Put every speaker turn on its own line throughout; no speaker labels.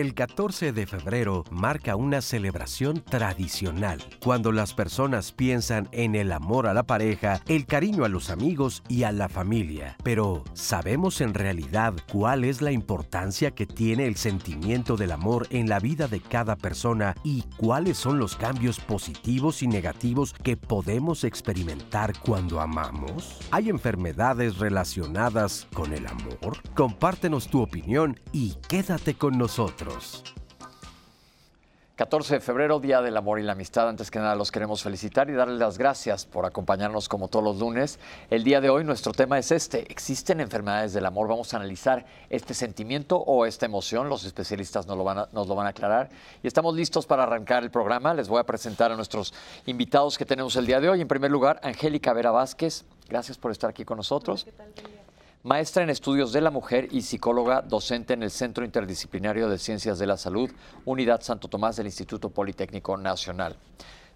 El 14 de febrero marca una celebración tradicional, cuando las personas piensan en el amor a la pareja, el cariño a los amigos y a la familia. Pero, ¿sabemos en realidad cuál es la importancia que tiene el sentimiento del amor en la vida de cada persona y cuáles son los cambios positivos y negativos que podemos experimentar cuando amamos? ¿Hay enfermedades relacionadas con el amor? Compártenos tu opinión y quédate con nosotros.
14 de febrero, Día del Amor y la Amistad. Antes que nada los queremos felicitar y darles las gracias por acompañarnos como todos los lunes. El día de hoy nuestro tema es este. ¿Existen enfermedades del amor? Vamos a analizar este sentimiento o esta emoción. Los especialistas nos lo van a, nos lo van a aclarar. Y estamos listos para arrancar el programa. Les voy a presentar a nuestros invitados que tenemos el día de hoy. En primer lugar, Angélica Vera Vázquez. Gracias por estar aquí con nosotros maestra en estudios de la mujer y psicóloga docente en el Centro Interdisciplinario de Ciencias de la Salud, Unidad Santo Tomás del Instituto Politécnico Nacional.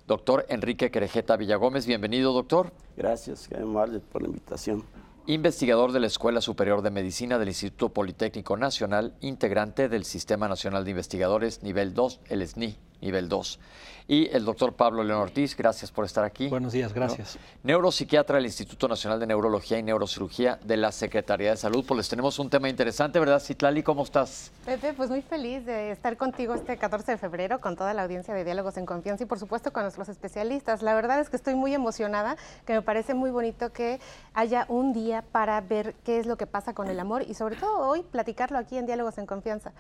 Doctor Enrique Querejeta Villagómez, bienvenido, doctor.
Gracias, qué amable por la invitación.
Investigador de la Escuela Superior de Medicina del Instituto Politécnico Nacional, integrante del Sistema Nacional de Investigadores Nivel 2, el SNI, nivel 2 y el doctor Pablo León Ortiz. Gracias por estar aquí.
Buenos días, gracias.
Neuropsiquiatra del Instituto Nacional de Neurología y Neurocirugía de la Secretaría de Salud. Pues les tenemos un tema interesante, ¿verdad, Citlali? ¿Cómo estás?
Pepe, pues muy feliz de estar contigo este 14 de febrero con toda la audiencia de Diálogos en Confianza y por supuesto con nuestros especialistas. La verdad es que estoy muy emocionada, que me parece muy bonito que haya un día para ver qué es lo que pasa con el amor y sobre todo hoy platicarlo aquí en Diálogos en Confianza.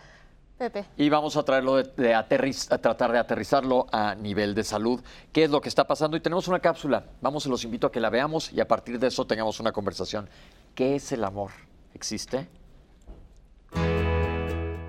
Pepe.
Y vamos a traerlo de, tratar de aterrizarlo a nivel de salud. ¿Qué es lo que está pasando? Y tenemos una cápsula. Vamos, los invito a que la veamos y a partir de eso tengamos una conversación. ¿Qué es el amor? ¿Existe?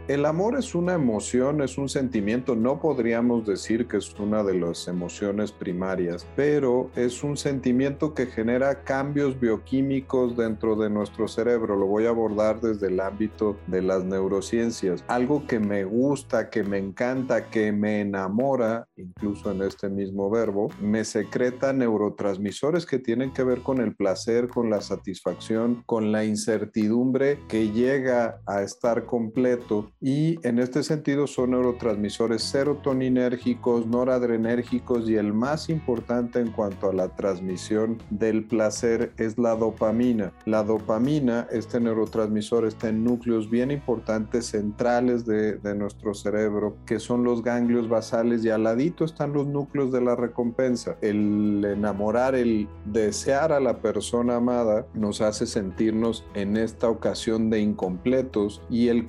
El amor es una emoción, es un sentimiento, no podríamos decir que es una de las emociones primarias, pero es un sentimiento que genera cambios bioquímicos dentro de nuestro cerebro. Lo voy a abordar desde el ámbito de las neurociencias. Algo que me gusta, que me encanta, que me enamora, incluso en este mismo verbo, me secreta neurotransmisores que tienen que ver con el placer, con la satisfacción, con la incertidumbre que llega a estar completo y en este sentido son neurotransmisores serotoninérgicos, noradrenérgicos y el más importante en cuanto a la transmisión del placer es la dopamina. La dopamina, este neurotransmisor, está en núcleos bien importantes centrales de, nuestro cerebro, que son los ganglios basales y al ladito están los núcleos de la recompensa. El enamorar, el desear a la persona amada nos hace sentirnos en esta ocasión de incompletos y el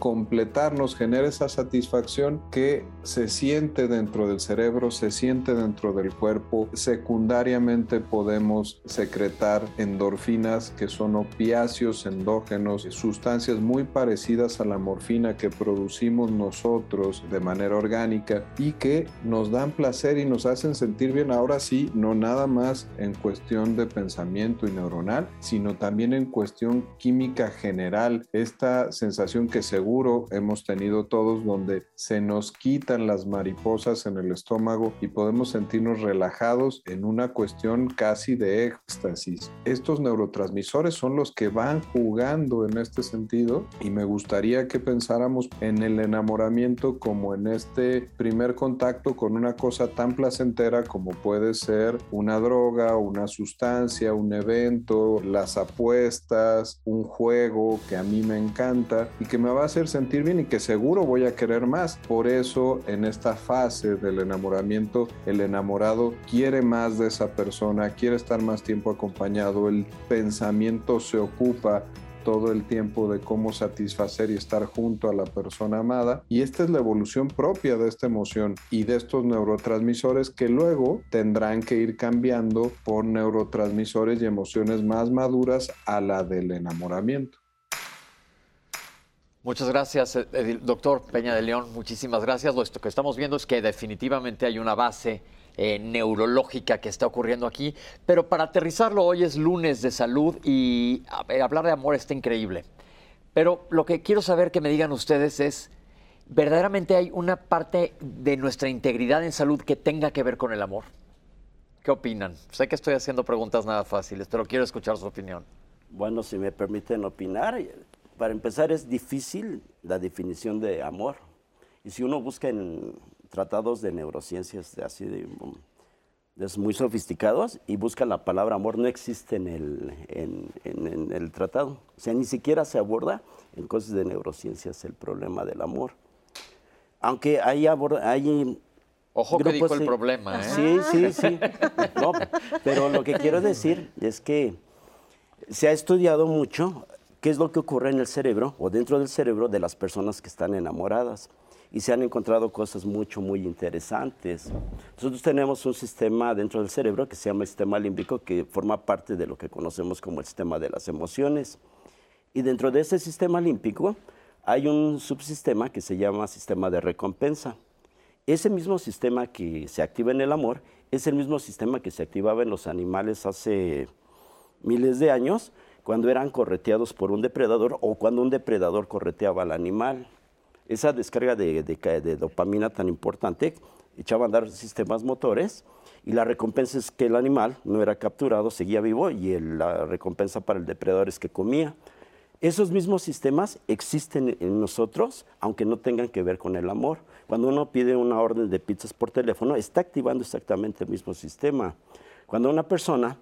completarnos genera esa satisfacción que se siente dentro del cerebro, se siente dentro del cuerpo. Secundariamente podemos secretar endorfinas que son opiáceos endógenos, sustancias muy parecidas a la morfina que producimos nosotros de manera orgánica y que nos dan placer y nos hacen sentir bien. Ahora sí, no nada más en cuestión de pensamiento y neuronal, sino también en cuestión química general. Esta sensación que seguro hemos tenido todos donde se nos quitan las mariposas en el estómago y podemos sentirnos relajados en una cuestión casi de éxtasis. Estos neurotransmisores son los que van jugando en este sentido y me gustaría que pensáramos en el enamoramiento como en este primer contacto con una cosa tan placentera como puede ser una droga, una sustancia, un evento, las apuestas, un juego que a mí me encanta y que me va a hacer sentir bien y que seguro voy a querer más. Por eso en esta fase del enamoramiento, el enamorado quiere más de esa persona, quiere estar más tiempo acompañado, el pensamiento se ocupa todo el tiempo de cómo satisfacer y estar junto a la persona amada. Y esta es la evolución propia de esta emoción y de estos neurotransmisores que luego tendrán que ir cambiando por neurotransmisores y emociones más maduras a la del enamoramiento.
Muchas gracias, eh, doctor Peña de León. Muchísimas gracias. Lo que estamos viendo es que definitivamente hay una base eh, neurológica que está ocurriendo aquí. Pero para aterrizarlo, hoy es lunes de salud y hablar de amor está increíble. Pero lo que quiero saber que me digan ustedes es, ¿verdaderamente hay una parte de nuestra integridad en salud que tenga que ver con el amor? ¿Qué opinan? Sé que estoy haciendo preguntas nada fáciles, pero quiero escuchar su opinión.
Bueno, si me permiten opinar, para empezar, es difícil la definición de amor. Y si uno busca en tratados de neurociencias de así de, de muy sofisticados y busca la palabra amor, no existe en el, en, en el tratado. O sea, ni siquiera se aborda en cosas de neurociencias el problema del amor. Aunque hay, hay
Ojo que dijo el problema, ¿eh?
Sí, sí, sí. No, pero lo que quiero decir es que se ha estudiado mucho qué es lo que ocurre en el cerebro o dentro del cerebro de las personas que están enamoradas. Y se han encontrado cosas mucho, muy interesantes. Nosotros tenemos un sistema dentro del cerebro que se llama el sistema límbico, que forma parte de lo que conocemos como el sistema de las emociones. Y dentro de ese sistema límbico hay un subsistema que se llama sistema de recompensa. Ese mismo sistema que se activa en el amor es el mismo sistema que se activaba en los animales hace miles de años, cuando eran correteados por un depredador o cuando un depredador correteaba al animal. Esa descarga de, dopamina tan importante echaba a andar sistemas motores y la recompensa es que el animal no era capturado, seguía vivo y la recompensa para el depredador es que comía. Esos mismos sistemas existen en nosotros, aunque no tengan que ver con el amor. Cuando uno pide una orden de pizzas por teléfono, está activando exactamente el mismo sistema. Cuando una persona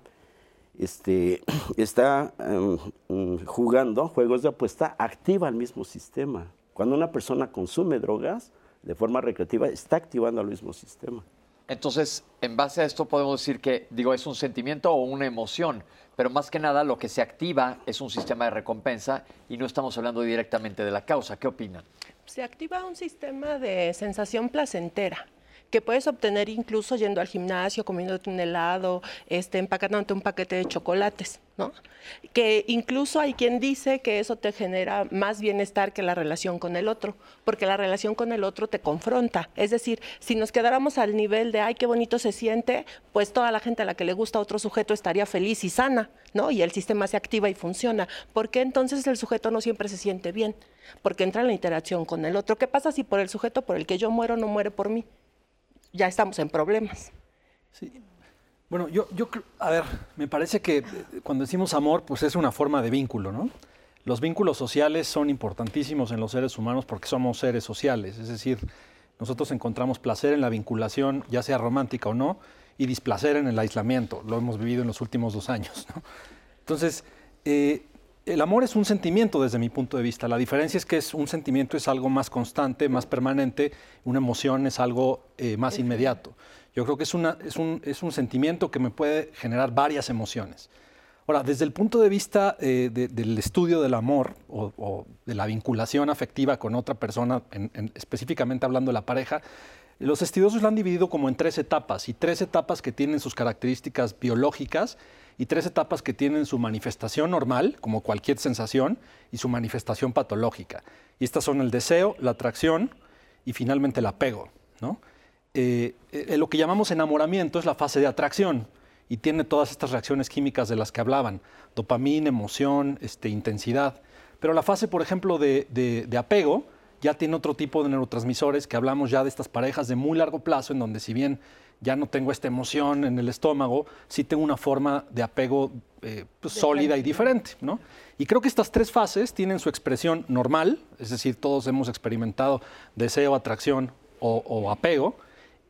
este, está em, mm, jugando juegos de apuesta, activa el mismo sistema. Cuando una persona consume drogas de forma recreativa, está activando el mismo sistema.
Entonces, en base a esto podemos decir que, digo, es un sentimiento o una emoción, pero más que nada lo que se activa es un sistema de recompensa y no estamos hablando directamente de la causa. ¿Qué opinan?
Se activa un sistema de sensación placentera que puedes obtener incluso yendo al gimnasio, comiéndote un helado, este, empacándote un paquete de chocolates, ¿no? Que incluso hay quien dice que eso te genera más bienestar que la relación con el otro, porque la relación con el otro te confronta. Es decir, si nos quedáramos al nivel de, ay, qué bonito se siente, pues toda la gente a la que le gusta otro sujeto estaría feliz y sana, ¿no? Y el sistema se activa y funciona. ¿Por qué entonces el sujeto no siempre se siente bien? Porque entra en la interacción con el otro. ¿Qué pasa si por el sujeto por el que yo muero no muere por mí? Ya estamos en problemas.
Sí. Bueno, yo, yo, a ver, me parece que eh, cuando decimos amor, pues es una forma de vínculo, ¿no? Los vínculos sociales son importantísimos en los seres humanos porque somos seres sociales, es decir, nosotros encontramos placer en la vinculación, ya sea romántica o no, y displacer en el aislamiento, lo hemos vivido en los últimos dos años, ¿no? Entonces, eh, el amor es un sentimiento desde mi punto de vista. La diferencia es que es un sentimiento es algo más constante, más permanente, una emoción es algo eh, más inmediato. Yo creo que es, una, es, un, es, un, sentimiento que me puede generar varias emociones. Ahora, desde el punto de vista eh, del estudio del amor o, de la vinculación afectiva con otra persona, específicamente hablando de la pareja, los estudiosos lo han dividido como en tres etapas y tres etapas que tienen sus características biológicas y tres etapas que tienen su manifestación normal, como cualquier sensación, y su manifestación patológica. Y estas son el deseo, la atracción y finalmente el apego. Eh, eh, lo que llamamos enamoramiento es la fase de atracción y tiene todas estas reacciones químicas de las que hablaban, dopamina, emoción, este, intensidad. Pero la fase, por ejemplo, de apego ya tiene otro tipo de neurotransmisores que hablamos ya de estas parejas de muy largo plazo, en donde si bien ya no tengo esta emoción en el estómago, sí tengo una forma de apego eh, pues, sólida y diferente. ¿no? Y creo que estas tres fases tienen su expresión normal, es decir, todos hemos experimentado deseo, atracción o, apego,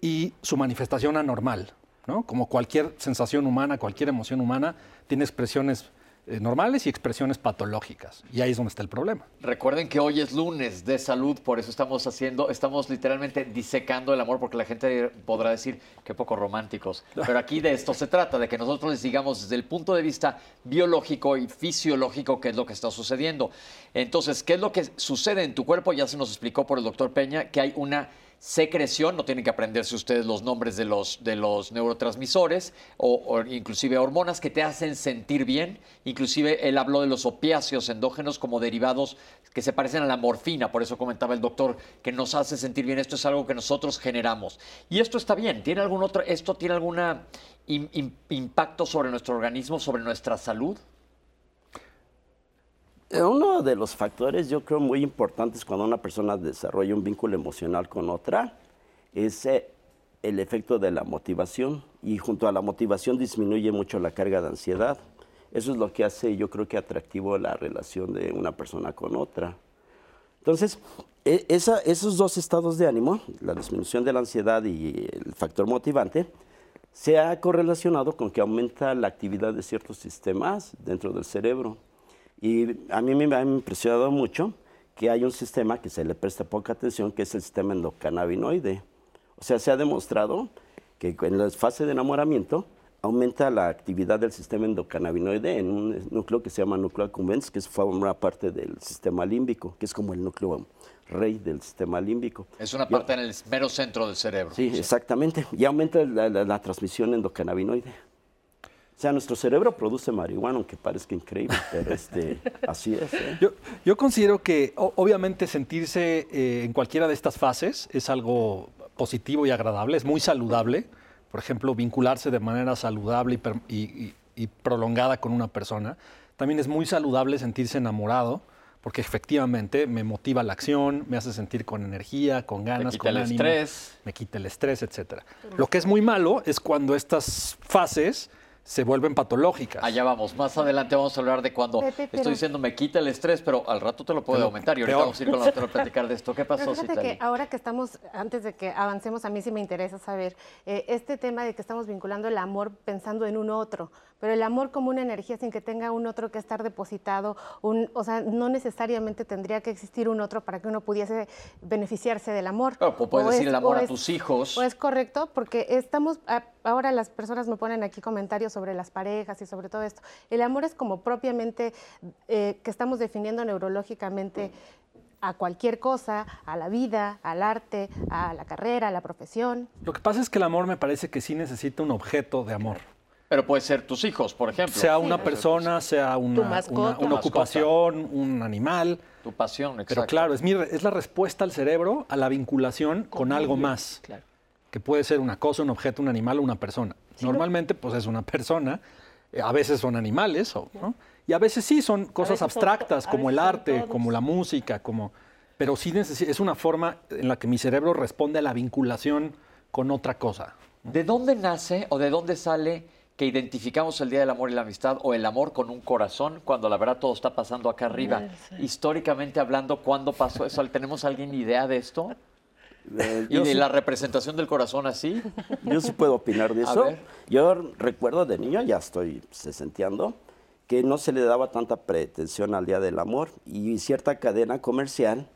y su manifestación anormal. ¿no? Como cualquier sensación humana, cualquier emoción humana, tiene expresiones normales y expresiones patológicas. Y ahí es donde está el problema.
Recuerden que hoy es lunes de salud, por eso estamos haciendo, estamos literalmente disecando el amor, porque la gente podrá decir que poco románticos. Pero aquí de esto se trata, de que nosotros les digamos desde el punto de vista biológico y fisiológico qué es lo que está sucediendo. Entonces, ¿qué es lo que sucede en tu cuerpo? Ya se nos explicó por el doctor Peña que hay una secreción, no tienen que aprenderse ustedes los nombres de los, de los neurotransmisores o, inclusive hormonas que te hacen sentir bien. Inclusive él habló de los opiáceos endógenos como derivados que se parecen a la morfina, por eso comentaba el doctor que nos hace sentir bien. Esto es algo que nosotros generamos. Y esto está bien. ¿Tiene algún otro, esto tiene algún impacto sobre nuestro organismo, sobre nuestra salud?
Eh, uno de los factores, yo creo, muy importantes cuando una persona desarrolla un vínculo emocional con otra es eh, el efecto de la motivación y junto a la motivación disminuye mucho la carga de ansiedad. Eso es lo que hace, yo creo que atractivo la relación de una persona con otra. Entonces, e- esos dos estados de ánimo, la disminución de la ansiedad y el factor motivante, se ha correlacionado con que aumenta la actividad de ciertos sistemas dentro del cerebro. Y a mí me ha impresionado mucho que hay un sistema que se le presta poca atención, que es el sistema endocannabinoide. O sea, se ha demostrado que en la fase de enamoramiento aumenta la actividad del sistema endocannabinoide en un núcleo que se llama núcleo accumbens, que forma parte del sistema límbico, que es como el núcleo rey del sistema límbico.
Es una parte en el mero centro del cerebro.
Sí, exactamente. Y aumenta la, la- la transmisión endocannabinoide. O sea, nuestro cerebro produce marihuana, aunque parezca increíble, pero este, así es. ¿eh?
Yo, yo considero que o- obviamente sentirse eh, en cualquiera de estas fases es algo positivo y agradable, es muy saludable. Por ejemplo, vincularse de manera saludable y, y- y- y prolongada con una persona. También es muy saludable sentirse enamorado, porque efectivamente me motiva la acción, me hace sentir con energía, con ganas,
quita
con
el
ánimo,
estrés.
me quita el estrés, etcétera. Lo que es muy malo es cuando estas fases se vuelven patológicas.
Allá vamos. Más adelante vamos a hablar de cuando
Pepe, pero-
estoy diciendo me quita el estrés, pero al rato te lo puede
Pero
aumentar. Y ahorita
peor.
vamos a ir con la doctora a platicar de esto. ¿Qué pasó,
fíjate
Citlali?
que ahora que estamos, antes de que avancemos, a mí sí me interesa saber eh, este tema de que estamos vinculando el amor pensando en un otro, pero el amor como una energía sin que tenga un otro que estar depositado, un, o sea, no necesariamente tendría que existir un otro para que uno pudiese beneficiarse del amor.
Claro, pues puedes
O
decir el amor a tus hijos.
O es correcto, porque estamos, a- ahora las personas me ponen aquí comentarios sobre las parejas y sobre todo esto. El amor es como propiamente eh, que estamos definiendo neurológicamente a cualquier cosa, a la vida, al arte, a la carrera, a la profesión.
Lo que pasa es que el amor me parece que sí necesita un objeto de amor.
Pero puede ser tus hijos, por ejemplo.
Sea una persona, sea una, una-
mascota.
una
Mascota.
ocupación, un animal.
Tu pasión, exacto.
Pero claro, es, mi es la respuesta al cerebro a la vinculación con, algo más.
Claro.
Que puede ser una cosa, un objeto, un animal o una persona. Normalmente, pues es una persona. eh, A veces son animales, o- ¿no? Y a veces sí son cosas
son
abstractas,
a
como el
son
arte, como la música, como... Pero sí necesi- es una forma en la que mi cerebro responde a la vinculación con otra cosa.
¿De dónde nace o de dónde sale que identificamos el Día del Amor y la Amistad o el amor con un corazón cuando la verdad todo está pasando acá arriba? Históricamente hablando, ¿cuándo pasó eso? ¿Tenemos alguien idea de esto?
Eh,
¿Y de
sí-
la representación del corazón así?
Yo sí puedo opinar de eso. Yo recuerdo de niño, ya estoy sesenteando, que no se le daba tanta pretensión al Día del Amor y cierta cadena comercial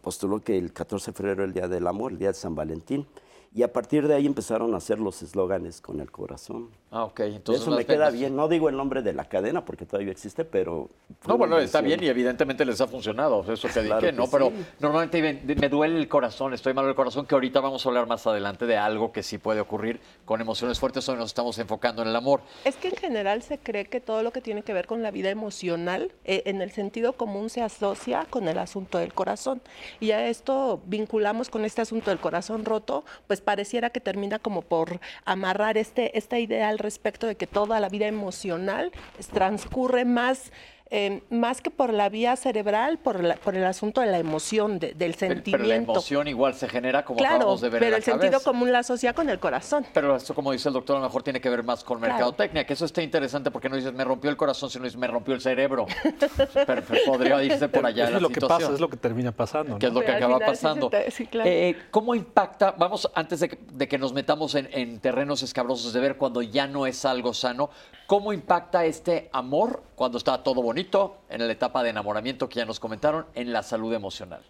postuló que el 14 de febrero era el Día del Amor, el Día de San Valentín. Y a partir de ahí empezaron a hacer los eslóganes con el corazón.
Ah, ok. Entonces
Eso me queda
bien-
bien. No digo el nombre de la cadena porque todavía existe, pero...
No, bueno, está bien y evidentemente les ha funcionado, eso te
Claro
dije,
que
¿no?
sí.
Pero normalmente me, me duele el corazón, estoy malo del corazón, que ahorita vamos a hablar más adelante de algo que sí puede ocurrir con emociones fuertes, hoy nos estamos enfocando en el amor.
Es que en general se cree que todo lo que tiene que ver con la vida emocional, eh, en el sentido común, se asocia con el asunto del corazón. Y a esto vinculamos con este asunto del corazón roto, pues pareciera que termina como por amarrar este, esta idea al respecto de que toda la vida emocional transcurre más. Eh, más que por la vía cerebral, por, la- por el asunto de la emoción, de- del sentimiento.
Pero la emoción igual se genera como
claro,
acabamos de ver en
pero
la
el sentido común la asocia con el corazón.
Pero esto, como dice el doctor, a lo mejor tiene que ver más con
Claro.
mercadotecnia, que eso está interesante porque no dices me rompió el corazón, sino dices me rompió el cerebro. pero, pero podría irse por allá
Eso
la
es lo que pasa, es lo que termina pasando.
que es
¿no?
lo que
Pero
acaba
final
pasando.
sí, claro.
Eh, ¿Cómo impacta? Vamos, antes de que, de que nos metamos en, en terrenos escabrosos de ver cuando ya no es algo sano, ¿cómo impacta este amor cuando está todo bonito, en la etapa de enamoramiento que ya nos comentaron, en la salud emocional?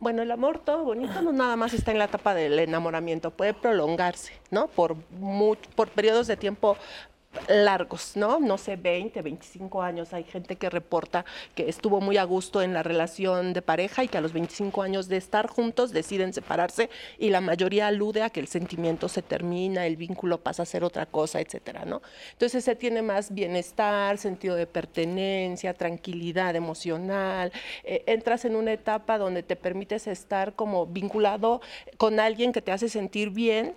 Bueno, el amor todo bonito no nada más está en la etapa del enamoramiento, puede prolongarse, ¿no? Por, por periodos de tiempo largos, ¿no? No sé, 20, 25 años. Hay gente que reporta que estuvo muy a gusto en la relación de pareja y que a los 25 años de estar juntos deciden separarse y la mayoría alude a que el sentimiento se termina, el vínculo pasa a ser otra cosa, etcétera, ¿no? Entonces se tiene más bienestar, sentido de pertenencia, tranquilidad emocional. eh, entras en una etapa donde te permites estar como vinculado con alguien que te hace sentir bien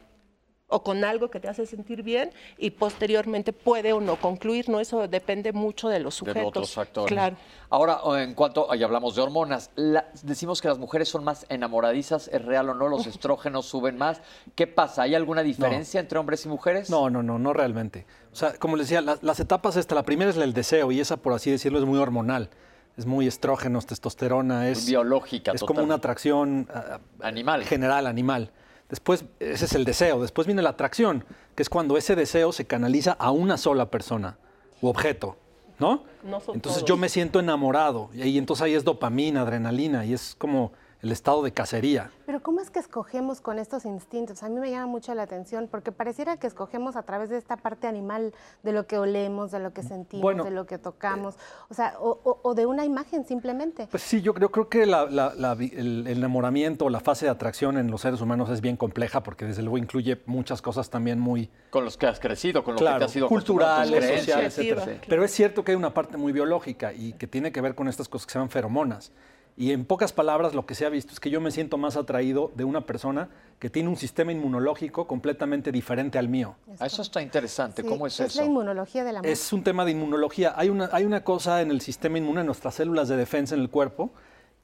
o con algo que te hace sentir bien y posteriormente puede o no concluir, ¿no? Eso depende mucho de los sujetos.
de otros factores.
Claro.
Ahora, en cuanto, ahí hablamos de hormonas, la- decimos que las mujeres son más enamoradizas, ¿es real o no? ¿Los estrógenos suben más? ¿Qué pasa? ¿Hay alguna diferencia entre hombres y mujeres?
No, no, no, no realmente. O sea, como les decía, la- las etapas esta, la primera es el deseo y esa, por así decirlo, es muy hormonal. es muy estrógenos, testosterona, es
biológica.
Es como una atracción uh,
animal.
General, animal. Después, ese es el deseo. Después viene la atracción, que es cuando ese deseo se canaliza a una sola persona u objeto, ¿no?
no
entonces yo me siento enamorado y entonces ahí es dopamina, adrenalina y es como el estado de cacería.
Pero ¿cómo es que escogemos con estos instintos? A mí me llama mucho la atención porque pareciera que escogemos a través de esta parte animal, de lo que olemos, de lo que sentimos, de lo que tocamos, o sea, o, de una imagen simplemente.
Pues sí, yo, creo que el, enamoramiento o la fase de atracción en los seres humanos es bien compleja porque desde luego incluye muchas cosas también muy...
Con los que has crecido, con lo que te has sido
culturales, sociales, etc. Pero es cierto que hay una parte muy biológica y que tiene que ver con estas cosas que se llaman feromonas. Y en pocas palabras, lo que se ha visto es que yo me siento más atraído de una persona que tiene un sistema inmunológico completamente diferente al mío.
Eso está interesante. ¿Cómo es, eso?
Es la inmunología de la
Es un tema de inmunología. Hay una, hay una cosa en el sistema inmune, en nuestras células de defensa en el cuerpo,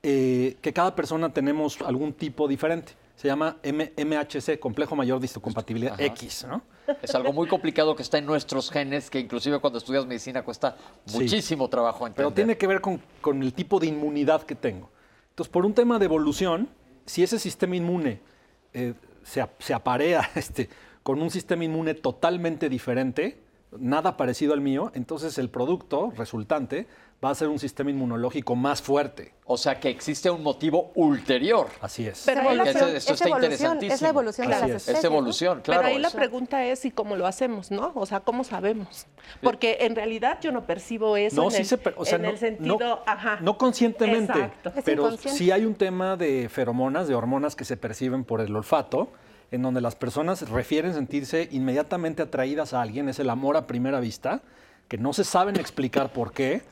eh, que cada persona tenemos algún tipo diferente. Se llama MHC, complejo mayor de histocompatibilidad X, ¿no?
Es algo muy complicado que está en nuestros genes, que inclusive cuando estudias medicina cuesta muchísimo trabajo entender.
Pero tiene que ver con, el tipo de inmunidad que tengo. Entonces, por un tema de evolución, si ese sistema inmune eh, se, se, aparea este, con un sistema inmune totalmente diferente, nada parecido al mío, entonces el producto resultante va a ser un sistema inmunológico más fuerte.
O sea que existe un motivo ulterior.
Así es.
Pero esto está interesantísimo. Es la evolución de las especies.
Es evolución, claro.
Pero ahí la pregunta es, ¿y cómo lo hacemos, no? O sea, ¿cómo sabemos? Porque en realidad yo no percibo eso
no,
en,
sí
el,
se, o sea,
en el sentido...
No,
ajá.
no conscientemente,
Exacto.
pero sí hay un tema de feromonas, de hormonas que se perciben por el olfato, en donde las personas refieren sentirse inmediatamente atraídas a alguien, es el amor a primera vista, que no se saben explicar por qué,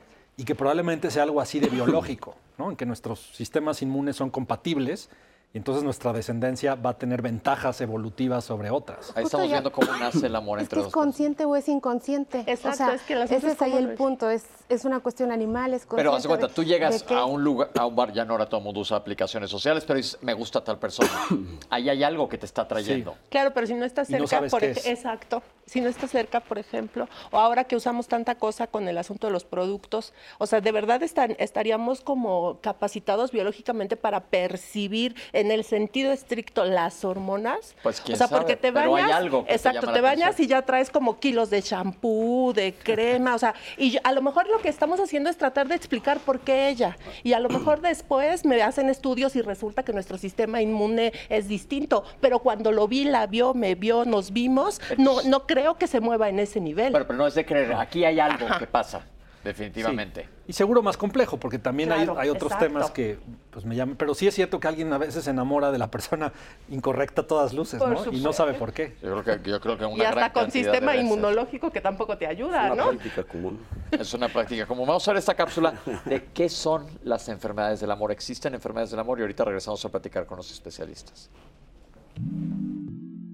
y que probablemente sea algo así de biológico, ¿no? en que nuestros sistemas inmunes son compatibles y entonces nuestra descendencia va a tener ventajas evolutivas sobre otras.
Ahí estamos viendo cómo nace el amor
es
entre
que ¿Es consciente o es inconsciente?
Exacto, es que
ese es ahí el punto, es, es una cuestión animal, es
Pero haz cuenta, tú llegas a un lugar, a un bar, ya no ahora todo el mundo usa aplicaciones sociales, pero dices, me gusta tal persona. ahí hay algo que te está trayendo.
Claro, pero si no estás cerca, por exacto, si no estás cerca, por ejemplo, o ahora que usamos tanta cosa con el asunto de los productos, o sea, de verdad están, estaríamos como capacitados biológicamente para percibir en el sentido estricto las hormonas.
Pues quién
o sea, porque te bañas,
hay algo
exacto, te, bañas y ya traes como kilos de champú, de crema, o sea, y a lo mejor lo que estamos haciendo es tratar de explicar por qué ella. Y a lo mejor después me hacen estudios y resulta que nuestro sistema inmune es distinto, pero cuando lo vi, la vio, me vio, nos vimos, no no creo que se mueva en ese nivel.
Pero, pero no es de creer, aquí hay algo que pasa. Definitivamente.
Y seguro más complejo, porque también hay, hay, otros temas que pues, me llaman. Pero sí es cierto que alguien a veces se enamora de la persona incorrecta a todas luces, ¿no? Y no sabe por qué.
Yo creo que, yo creo que una
y hasta con sistema inmunológico que tampoco te ayuda,
es
una
práctica común.
Es una práctica común. Vamos a ver esta cápsula de qué son las enfermedades del amor. ¿Existen enfermedades del amor? Y ahorita regresamos a platicar con los especialistas.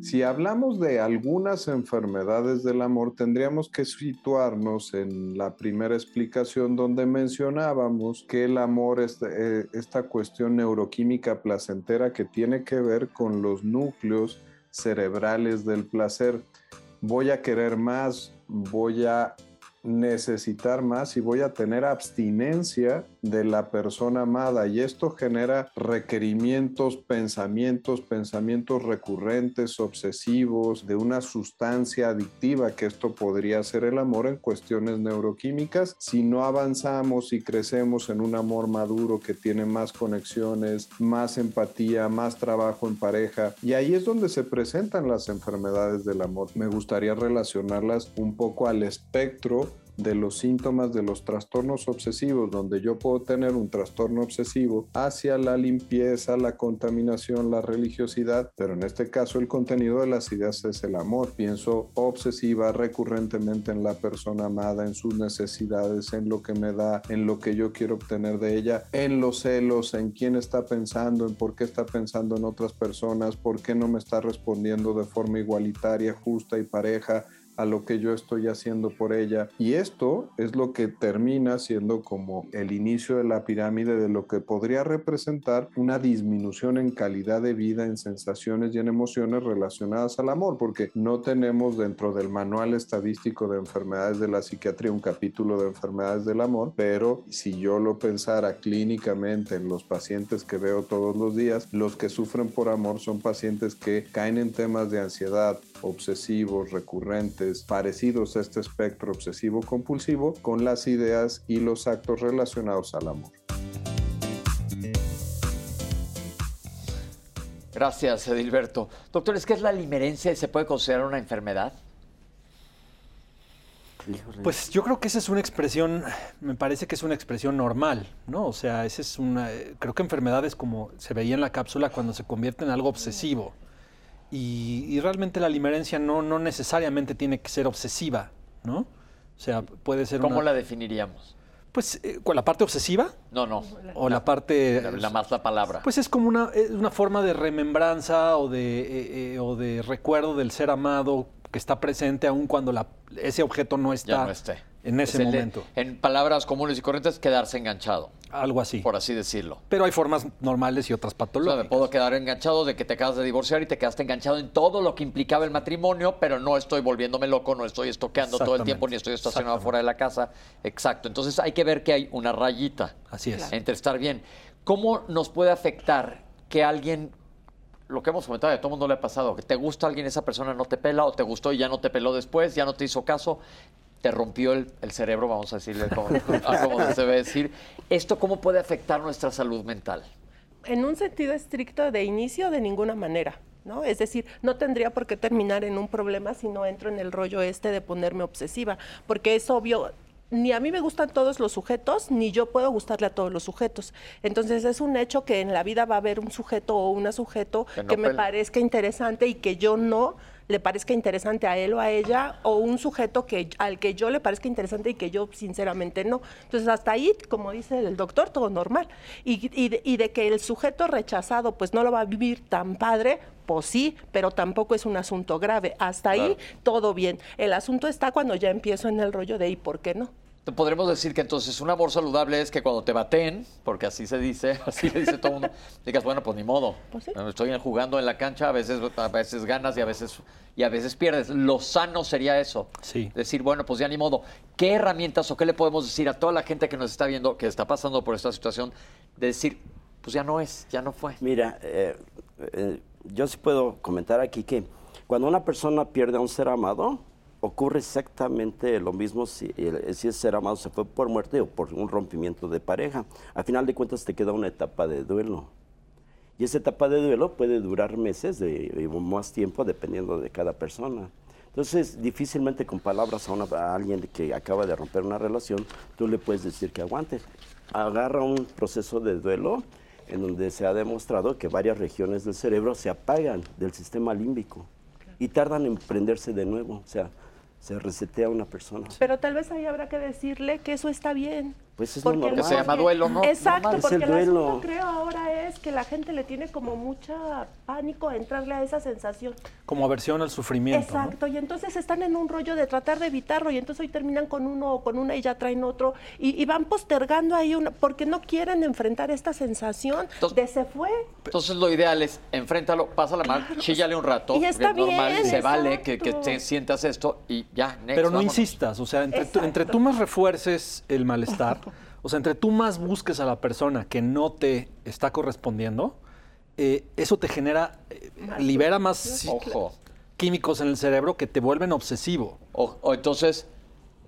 Si hablamos de algunas enfermedades del amor, tendríamos que situarnos en la primera explicación donde mencionábamos que el amor es eh, esta cuestión neuroquímica placentera que tiene que ver con los núcleos cerebrales del placer. Voy a querer más, voy a necesitar más y voy a tener abstinencia de la persona amada y esto genera requerimientos, pensamientos, pensamientos recurrentes, obsesivos, de una sustancia adictiva que esto podría ser el amor en cuestiones neuroquímicas. Si no avanzamos y crecemos en un amor maduro que tiene más conexiones, más empatía, más trabajo en pareja y ahí es donde se presentan las enfermedades del amor. Me gustaría relacionarlas un poco al espectro de los síntomas de los trastornos obsesivos, donde yo puedo tener un trastorno obsesivo hacia la limpieza, la contaminación, la religiosidad, pero en este caso el contenido de las ideas es el amor. Pienso obsesiva recurrentemente en la persona amada, en sus necesidades, en lo que me da, en lo que yo quiero obtener de ella, en los celos, en quién está pensando, en por qué está pensando en otras personas, por qué no me está respondiendo de forma igualitaria, justa y pareja, a lo que yo estoy haciendo por ella. Y esto es lo que termina siendo como el inicio de la pirámide de lo que podría representar una disminución en calidad de vida, en sensaciones y en emociones relacionadas al amor, porque no tenemos dentro del manual estadístico de enfermedades de la psiquiatría un capítulo de enfermedades del amor, pero si yo lo pensara clínicamente en los pacientes que veo todos los días, los que sufren por amor son pacientes que caen en temas de ansiedad, obsesivos, recurrentes, parecidos a este espectro obsesivo compulsivo, con las ideas y los actos relacionados al amor.
Gracias, Edilberto. Doctor, ¿es que es la limerencia y se puede considerar una enfermedad?
Pues yo creo que esa es una expresión, me parece que es una expresión normal, ¿no? O sea, esa es una, creo que enfermedades como se veía en la cápsula cuando se convierte en algo obsesivo. Y, realmente la limerencia no, no necesariamente tiene que ser obsesiva, ¿no? O sea, puede ser
¿Cómo la definiríamos?
Pues, eh, ¿con la parte obsesiva?
No, no.
O la, parte...
La, más la palabra.
Pues es como una, una forma de remembranza o de, eh, eh, o de recuerdo del ser amado que está presente aun cuando la, ese objeto no está en ese momento.
en palabras comunes y corrientes, quedarse enganchado.
Algo así.
Por así decirlo.
Pero hay formas normales y otras patológicas.
me puedo quedar enganchado de que te acabas de divorciar y te quedaste enganchado en todo lo que implicaba el matrimonio, pero no estoy volviéndome loco, no estoy estoqueando todo el tiempo, ni estoy estacionado fuera de la casa. Exacto. Entonces hay que ver que hay una rayita.
Así es.
Entre estar bien. ¿Cómo nos puede afectar que alguien lo que hemos comentado, a todo el mundo le ha pasado, que te gusta alguien, esa persona no te pela, o te gustó y ya no te peló después, ya no te hizo caso te rompió el, cerebro, vamos a decirle como, se debe decir. ¿Esto cómo puede afectar nuestra salud mental?
En un sentido estricto de inicio, de ninguna manera. ¿No? Es decir, no tendría por qué terminar en un problema si no entro en el rollo este de ponerme obsesiva, porque es obvio, ni a mí me gustan todos los sujetos, ni yo puedo gustarle a todos los sujetos. Entonces es un hecho que en la vida va a haber un sujeto o una sujeto que me parezca interesante y que yo no le parezca interesante a él o a ella, o un sujeto que, al que yo le parezca interesante y que yo sinceramente no. Entonces, hasta ahí, como dice el doctor, todo normal. Y, y, de, que el sujeto rechazado pues no lo va a vivir tan padre, pues sí, pero tampoco es un asunto grave. Hasta ahí, todo bien. El asunto está cuando ya empiezo en el rollo de ¿y por qué no?
Podremos decir que entonces un amor saludable es que cuando te baten, porque así se dice, así le dice todo el mundo, digas, bueno, pues ni modo. Pues Estoy jugando en la cancha, a veces, a veces ganas y a veces, y a veces pierdes. Lo sano sería eso.
Sí.
Decir, bueno, pues ya ni modo. ¿Qué herramientas o qué le podemos decir a toda la gente que nos está viendo, que está pasando por esta situación, de decir, pues ya no es, ya no fue?
Mira, eh, eh, yo sí puedo comentar aquí que cuando una persona pierde a un ser amado, ocurre exactamente lo mismo si, si ese ser amado se fue por muerte o por un rompimiento de pareja. Al final de cuentas te queda una etapa de duelo. Y esa etapa de duelo puede durar meses de, o más tiempo dependiendo de cada persona. Entonces, difícilmente con palabras a, a, alguien que acaba de romper una relación, tú le puedes decir que aguante. Agarra un proceso de duelo en donde se ha demostrado que varias regiones del cerebro se apagan del sistema límbico y tardan en prenderse de nuevo. O sea, se resetea una persona.
Pero tal vez ahí habrá que decirle que eso está bien.
Pues es porque
Que se llama duelo, ¿no?
Exacto, porque el, asunto creo ahora es que la gente le tiene como mucha pánico a entrarle a esa sensación.
Como aversión al sufrimiento.
Exacto, y entonces están en un rollo de tratar de evitarlo y entonces hoy terminan con uno o con una y ya traen otro y, van postergando ahí una, porque no quieren enfrentar esta sensación de se fue.
Entonces lo ideal es enfréntalo, pásala mal, chíllale un rato,
y está bien,
normal, se vale que, te sientas esto y ya,
Pero no insistas, o sea, entre, entre tú más refuerces el malestar, O sea, entre tú más busques a la persona que no te está correspondiendo, eh, eso te genera, eh, libera más químicos en el cerebro que te vuelven obsesivo.
O, entonces,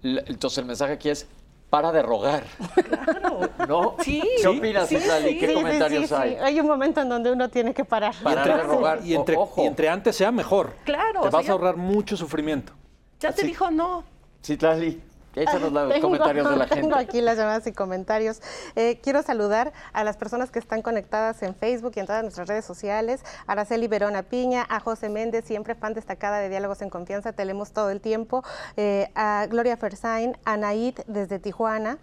entonces el mensaje aquí es para de rogar. Claro. ¿No?
Sí.
¿Qué opinas, sí, ¿Qué comentarios hay?
Hay un momento en donde uno tiene que parar.
Parar de rogar.
Y entre, y entre antes sea mejor.
Claro.
Te vas a ahorrar mucho sufrimiento.
Ya te dijo no.
Sí, Tlali. Échanos los comentarios de la gente.
Tengo aquí las llamadas y comentarios. Eh, quiero saludar a las personas que están conectadas en Facebook y en todas nuestras redes sociales. Araceli Verona Piña, a José Méndez, siempre fan destacada de Diálogos en Confianza, te leemos todo el tiempo. Eh, a Gloria Fersain, a Naid desde Tijuana.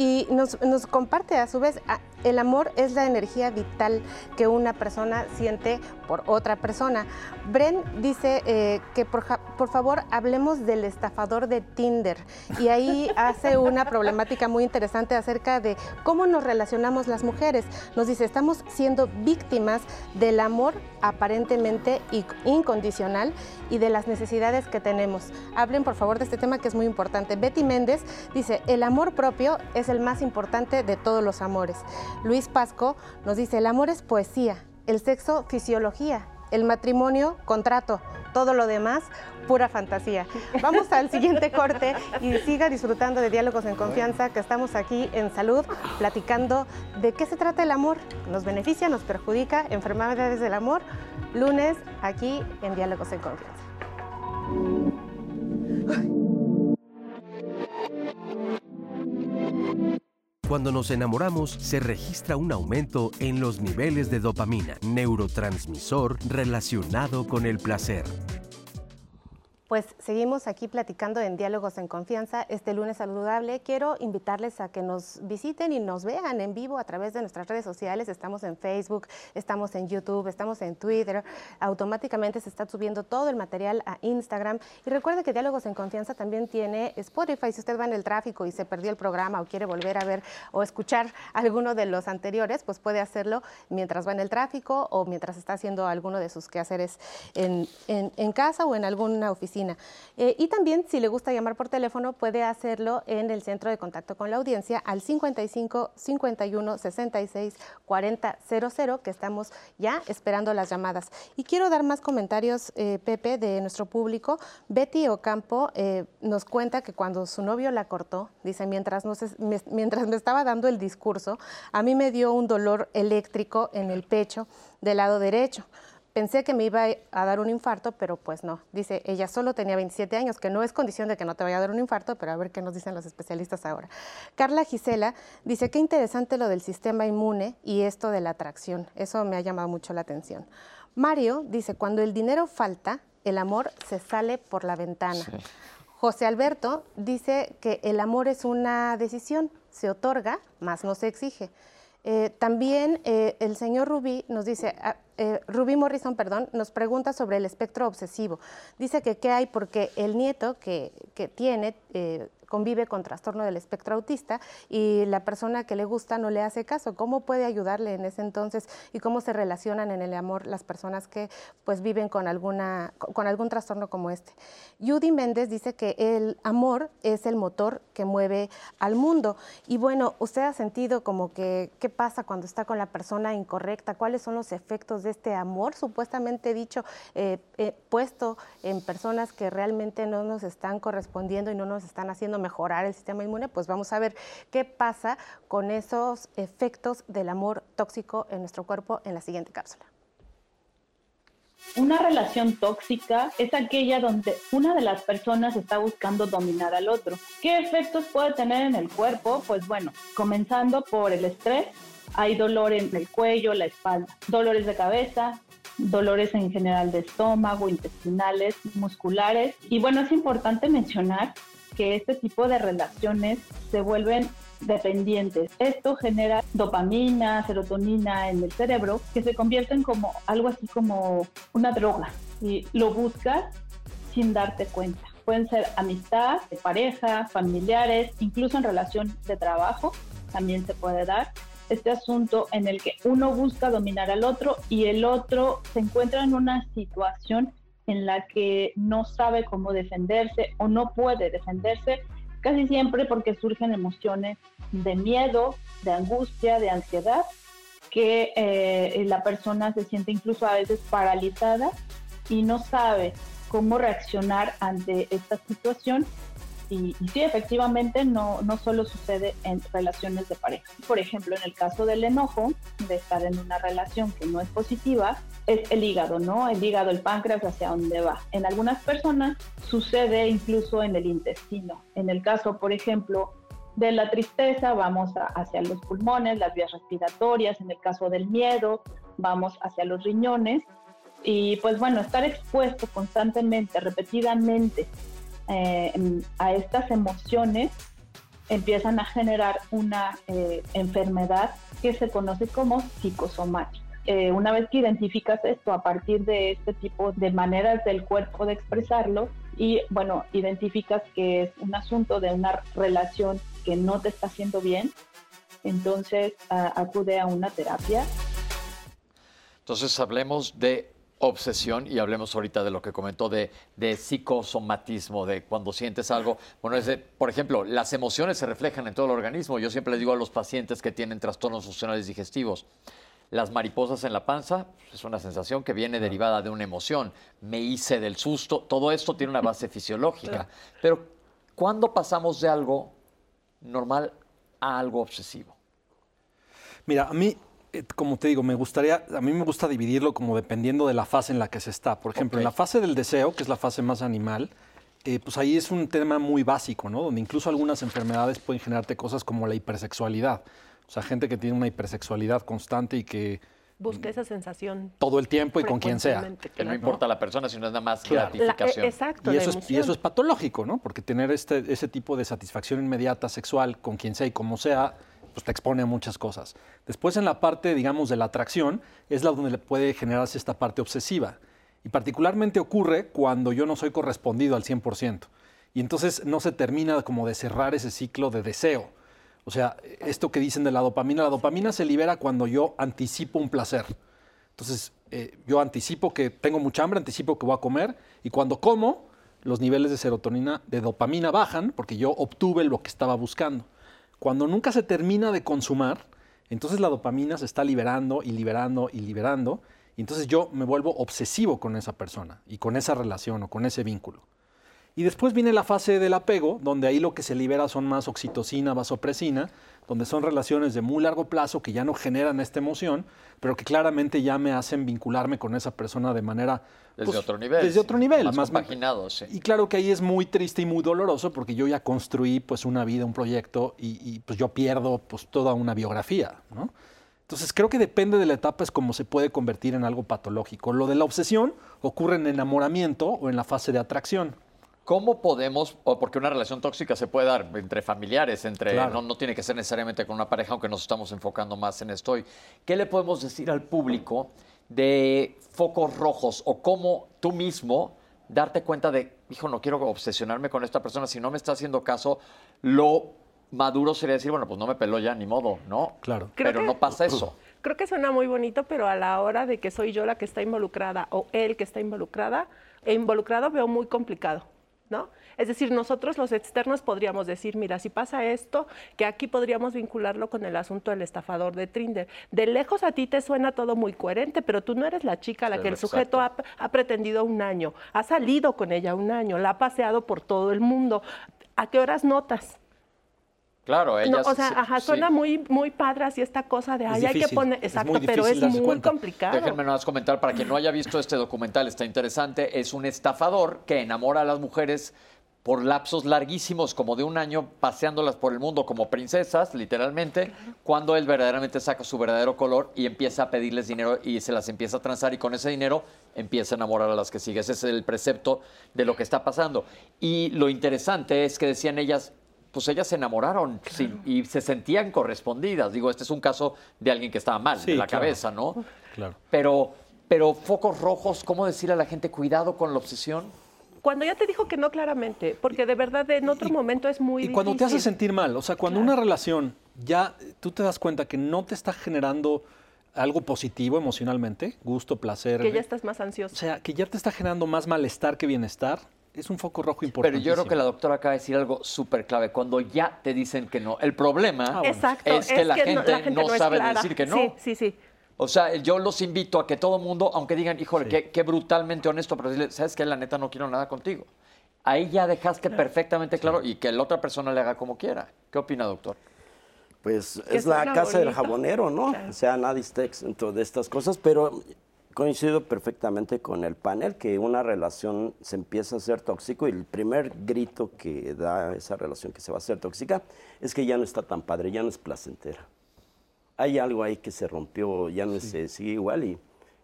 Y nos, comparte a su vez el amor es la energía vital que una persona siente por otra persona. Bren dice eh, que por, por, favor hablemos del estafador de Tinder y ahí hace una problemática muy interesante acerca de cómo nos relacionamos las mujeres. Nos dice, estamos siendo víctimas del amor aparentemente incondicional y de las necesidades que tenemos. Hablen por favor de este tema que es muy importante. Betty Méndez dice, el amor propio es el más importante de todos los amores. Luis Pasco nos dice, el amor es poesía, el sexo fisiología, el matrimonio contrato, todo lo demás pura fantasía. Vamos al siguiente corte y siga disfrutando de diálogos en confianza que estamos aquí en salud platicando de qué se trata el amor. Nos beneficia, nos perjudica, enfermedades del amor. Lunes aquí en diálogos en confianza.
Cuando nos enamoramos, se registra un aumento en los niveles de dopamina, neurotransmisor relacionado con el placer.
Pues seguimos aquí platicando en Diálogos en Confianza este lunes saludable. Quiero invitarles a que nos visiten y nos vean en vivo a través de nuestras redes sociales. Estamos en Facebook, estamos en YouTube, estamos en Twitter. Automáticamente se está subiendo todo el material a Instagram. Y recuerde que Diálogos en Confianza también tiene Spotify. Si usted va en el tráfico y se perdió el programa o quiere volver a ver o escuchar alguno de los anteriores, pues puede hacerlo mientras va en el tráfico o mientras está haciendo alguno de sus quehaceres en, en casa o en alguna oficina eh, y también, si le gusta llamar por teléfono, puede hacerlo en el centro de contacto con la audiencia al 55 51 66 40 00, que estamos ya esperando las llamadas. Y quiero dar más comentarios, eh, Pepe, de nuestro público. Betty Ocampo eh, nos cuenta que cuando su novio la cortó, dice, mientras, mientras me estaba dando el discurso, a mí me dio un dolor eléctrico en el pecho del lado derecho. Pensé que me iba a dar un infarto, pero pues no. Dice, ella solo tenía 27 años, que no es condición de que no te vaya a dar un infarto, pero a ver qué nos dicen los especialistas ahora. Carla Gisela dice, qué interesante lo del sistema inmune y esto de la atracción. Eso me ha llamado mucho la atención. Mario dice, cuando el dinero falta, el amor se sale por la ventana. José Alberto dice que el amor es una decisión, se otorga, más no se exige. Eh, también eh, el señor Rubí nos dice, ah, eh, Rubí Morrison, perdón, nos pregunta sobre el espectro obsesivo. Dice que qué hay porque el nieto que, que tiene convive con trastorno del espectro autista y la persona que le gusta no le hace caso. ¿Cómo puede ayudarle en ese entonces y cómo se relacionan en el amor las personas que pues viven con, alguna, con algún trastorno como este? Judy Méndez dice que el amor es el motor que mueve al mundo. Y bueno, usted ha sentido como que qué pasa cuando está con la persona incorrecta, cuáles son los efectos de este amor supuestamente dicho, eh, eh, puesto en personas que realmente no nos están correspondiendo y no nos están haciendo mejorar el sistema inmune, pues vamos a ver qué pasa con esos efectos del amor tóxico en nuestro cuerpo en la siguiente cápsula.
Una relación tóxica es aquella donde una de las personas está buscando dominar al otro. ¿Qué efectos puede tener en el cuerpo? Pues bueno, comenzando por el estrés, hay dolor en el cuello, la espalda, dolores de cabeza, dolores en general de estómago, intestinales, musculares. Y bueno, es importante mencionar que este tipo de relaciones se vuelven dependientes. Esto genera dopamina, serotonina en el cerebro que se convierten como algo así como una droga y lo buscas sin darte cuenta. Pueden ser amistad, pareja, familiares, incluso en relación de trabajo también se puede dar este asunto en el que uno busca dominar al otro y el otro se encuentra en una situación en la que no sabe cómo defenderse o no puede defenderse, casi siempre porque surgen emociones de miedo, de angustia, de ansiedad, que eh, la persona se siente incluso a veces paralizada y no sabe cómo reaccionar ante esta situación y, sí, efectivamente, no, no solo sucede en relaciones de pareja. Por ejemplo, en el caso del enojo, de estar en una relación que no es positiva, es el hígado, ¿no? El hígado, el páncreas, hacia dónde va. En algunas personas sucede incluso en el intestino. En el caso, por ejemplo, de la tristeza, vamos hacia los pulmones, las vías respiratorias. En el caso del miedo, vamos hacia los riñones. Y pues bueno, estar expuesto constantemente, repetidamente eh, a estas emociones empiezan a generar una eh, enfermedad que se conoce como psicosomática. Eh, una vez que identificas esto a partir de este tipo de maneras del cuerpo de expresarlo y bueno, identificas que es un asunto de una relación que no te está haciendo bien, entonces acude a una terapia.
Entonces hablemos de obsesión y hablemos ahorita de lo que comentó de, de, psicosomatismo, de cuando sientes algo. Bueno, es de, por ejemplo, las emociones se reflejan en todo el organismo. Yo siempre les digo a los pacientes que tienen trastornos funcionales digestivos, las mariposas en la panza es una sensación que viene derivada de una emoción. Me hice del susto. Todo esto tiene una base fisiológica. Pero, ¿cuándo pasamos de algo normal a algo obsesivo?
Mira, a mí, como te digo, me gustaría, a mí me gusta dividirlo como dependiendo de la fase en la que se está. Por ejemplo, en la fase del deseo, que es la fase más animal, eh, pues ahí es un tema muy básico, ¿no? Donde incluso algunas enfermedades pueden generarte cosas como la hipersexualidad. O sea, gente que tiene una hipersexualidad constante y que...
Busca esa sensación.
Todo el tiempo y con quien sea.
Que no importa la persona, sino es nada más gratificación.
E, exacto.
Y eso, es, y eso, es, patológico, ¿no? Porque tener este, ese tipo de satisfacción inmediata sexual con quien sea y como sea, pues te expone a muchas cosas. Después en la parte, digamos, de la atracción, es la donde puede generarse esta parte obsesiva. Y particularmente ocurre cuando yo no soy correspondido al 100%. Y entonces no se termina como de cerrar ese ciclo de deseo o sea, esto que dicen de la dopamina, la dopamina se libera cuando yo anticipo un placer. Entonces, eh, yo anticipo que tengo mucha hambre, anticipo que voy a comer, y cuando como, los niveles de serotonina, de dopamina bajan, porque yo obtuve lo que estaba buscando. Cuando nunca se termina de consumar, entonces la dopamina se está liberando y liberando y liberando, y entonces yo me vuelvo obsesivo con esa persona y con esa relación o con ese vínculo. Y después viene la fase del apego, donde ahí lo que se libera son más oxitocina, vasopresina, donde son relaciones de muy largo plazo que ya no generan esta emoción, pero que claramente ya me hacen vincularme con esa persona de manera...
Desde pues, otro nivel.
Desde otro nivel.
Más, más compaginado, sí.
Y claro que ahí es muy triste y muy doloroso porque yo ya construí pues una vida, un proyecto y, pues yo pierdo pues toda una biografía, ¿no? Entonces creo que depende de la etapa es cómo se puede convertir en algo patológico. Lo de la obsesión ocurre en enamoramiento o en la fase de atracción.
¿Cómo podemos, o porque una relación tóxica se puede dar entre familiares, entre no, no, tiene que ser necesariamente con una pareja, aunque nos estamos enfocando más en esto hoy? ¿Qué le podemos decir al público de focos rojos o cómo tú mismo darte cuenta de, hijo, no quiero obsesionarme con esta persona, si no me está haciendo caso, lo maduro sería decir, bueno, pues no me peló ya, ni modo, ¿no?
Claro.
pero no pasa eso.
Creo que suena muy bonito, pero a la hora de que soy yo la que está involucrada o él que está involucrada, e involucrado veo muy complicado. ¿No? Es decir, nosotros los externos podríamos decir, mira, si pasa esto, que aquí podríamos vincularlo con el asunto del estafador de Trinder. De lejos a ti te suena todo muy coherente, pero tú no eres la chica a la que el sujeto ha, pretendido un año, ha salido con ella un año, la ha paseado por todo el mundo. ¿A qué horas notas?
Claro, ella
o sea, ajá, suena muy, muy padre así esta cosa de, ay, hay que poner, exacto, pero es muy complicado.
Déjenme nada más comentar, para quien no haya visto este documental, está interesante, es un estafador que enamora a las mujeres por lapsos larguísimos, como de un año, paseándolas por el mundo como princesas, literalmente, cuando él verdaderamente saca su verdadero color y empieza a pedirles dinero y se las empieza a transar y con ese dinero empieza a enamorar a las que sigue. Ese es el precepto de lo que está pasando. Y lo interesante es que decían ellas, pues ellas se enamoraron y se sentían correspondidas. Digo, este es un caso de alguien que estaba mal de la cabeza, ¿no?
Claro.
Pero, pero focos rojos, ¿cómo decirle a la gente cuidado con la obsesión?
Cuando ya te dijo que no claramente, porque de verdad en otro momento es muy
Y cuando te hace sentir mal, o sea, cuando una relación ya tú te das cuenta que no te está generando algo positivo emocionalmente, gusto, placer.
Que ya estás más ansioso.
O sea, que ya te está generando más malestar que bienestar, es un foco rojo importante.
Pero yo creo que la doctora acaba de decir algo súper clave. Cuando ya te dicen que no, el problema
ah,
es, que, la, gente no, sabe decir que no.
Sí, sí, sí.
O sea, yo los invito a que todo mundo, aunque digan, híjole, qué, brutalmente honesto, pero decirle, ¿sabes qué? La neta no quiero nada contigo. Ahí ya dejaste perfectamente claro y que la otra persona le haga como quiera. ¿Qué opina, doctor?
Pues es la casa del jabonero, ¿no? O sea, nadie está exento de estas cosas, pero Coincido perfectamente con el panel que una relación se empieza a hacer tóxico y el primer grito que da esa relación que se va a hacer tóxica es que ya no está tan padre, ya no es placentera. Hay algo ahí que se rompió, ya no se sigue igual y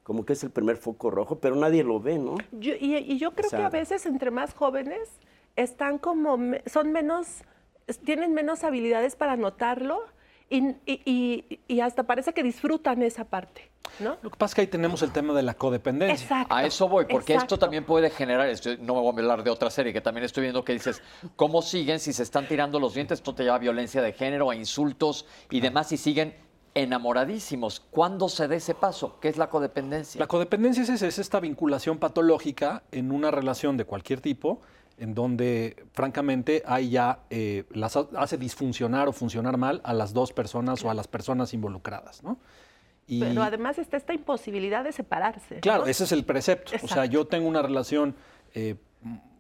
como que es el primer foco rojo, pero nadie lo ve, ¿no?
y, yo creo que a veces entre más jóvenes están como, son menos, tienen menos habilidades para notarlo y, hasta parece que disfrutan esa parte. ¿No?
Lo que pasa es que ahí tenemos el tema de la codependencia.
Exacto,
a eso voy, porque esto también puede generar, no me voy a hablar de otra serie que también estoy viendo que dices, ¿cómo siguen si se están tirando los dientes? Esto te lleva a violencia de género, a insultos y demás, y siguen enamoradísimos. ¿Cuándo se da ese paso? ¿Qué es la codependencia?
La codependencia es, es esta vinculación patológica en una relación de cualquier tipo en donde francamente hay ya eh, las hace disfuncionar o funcionar mal a las dos personas o a las personas involucradas, ¿no?
Pero además está esta imposibilidad de separarse.
Claro, ese es el precepto. O sea, yo tengo una relación eh,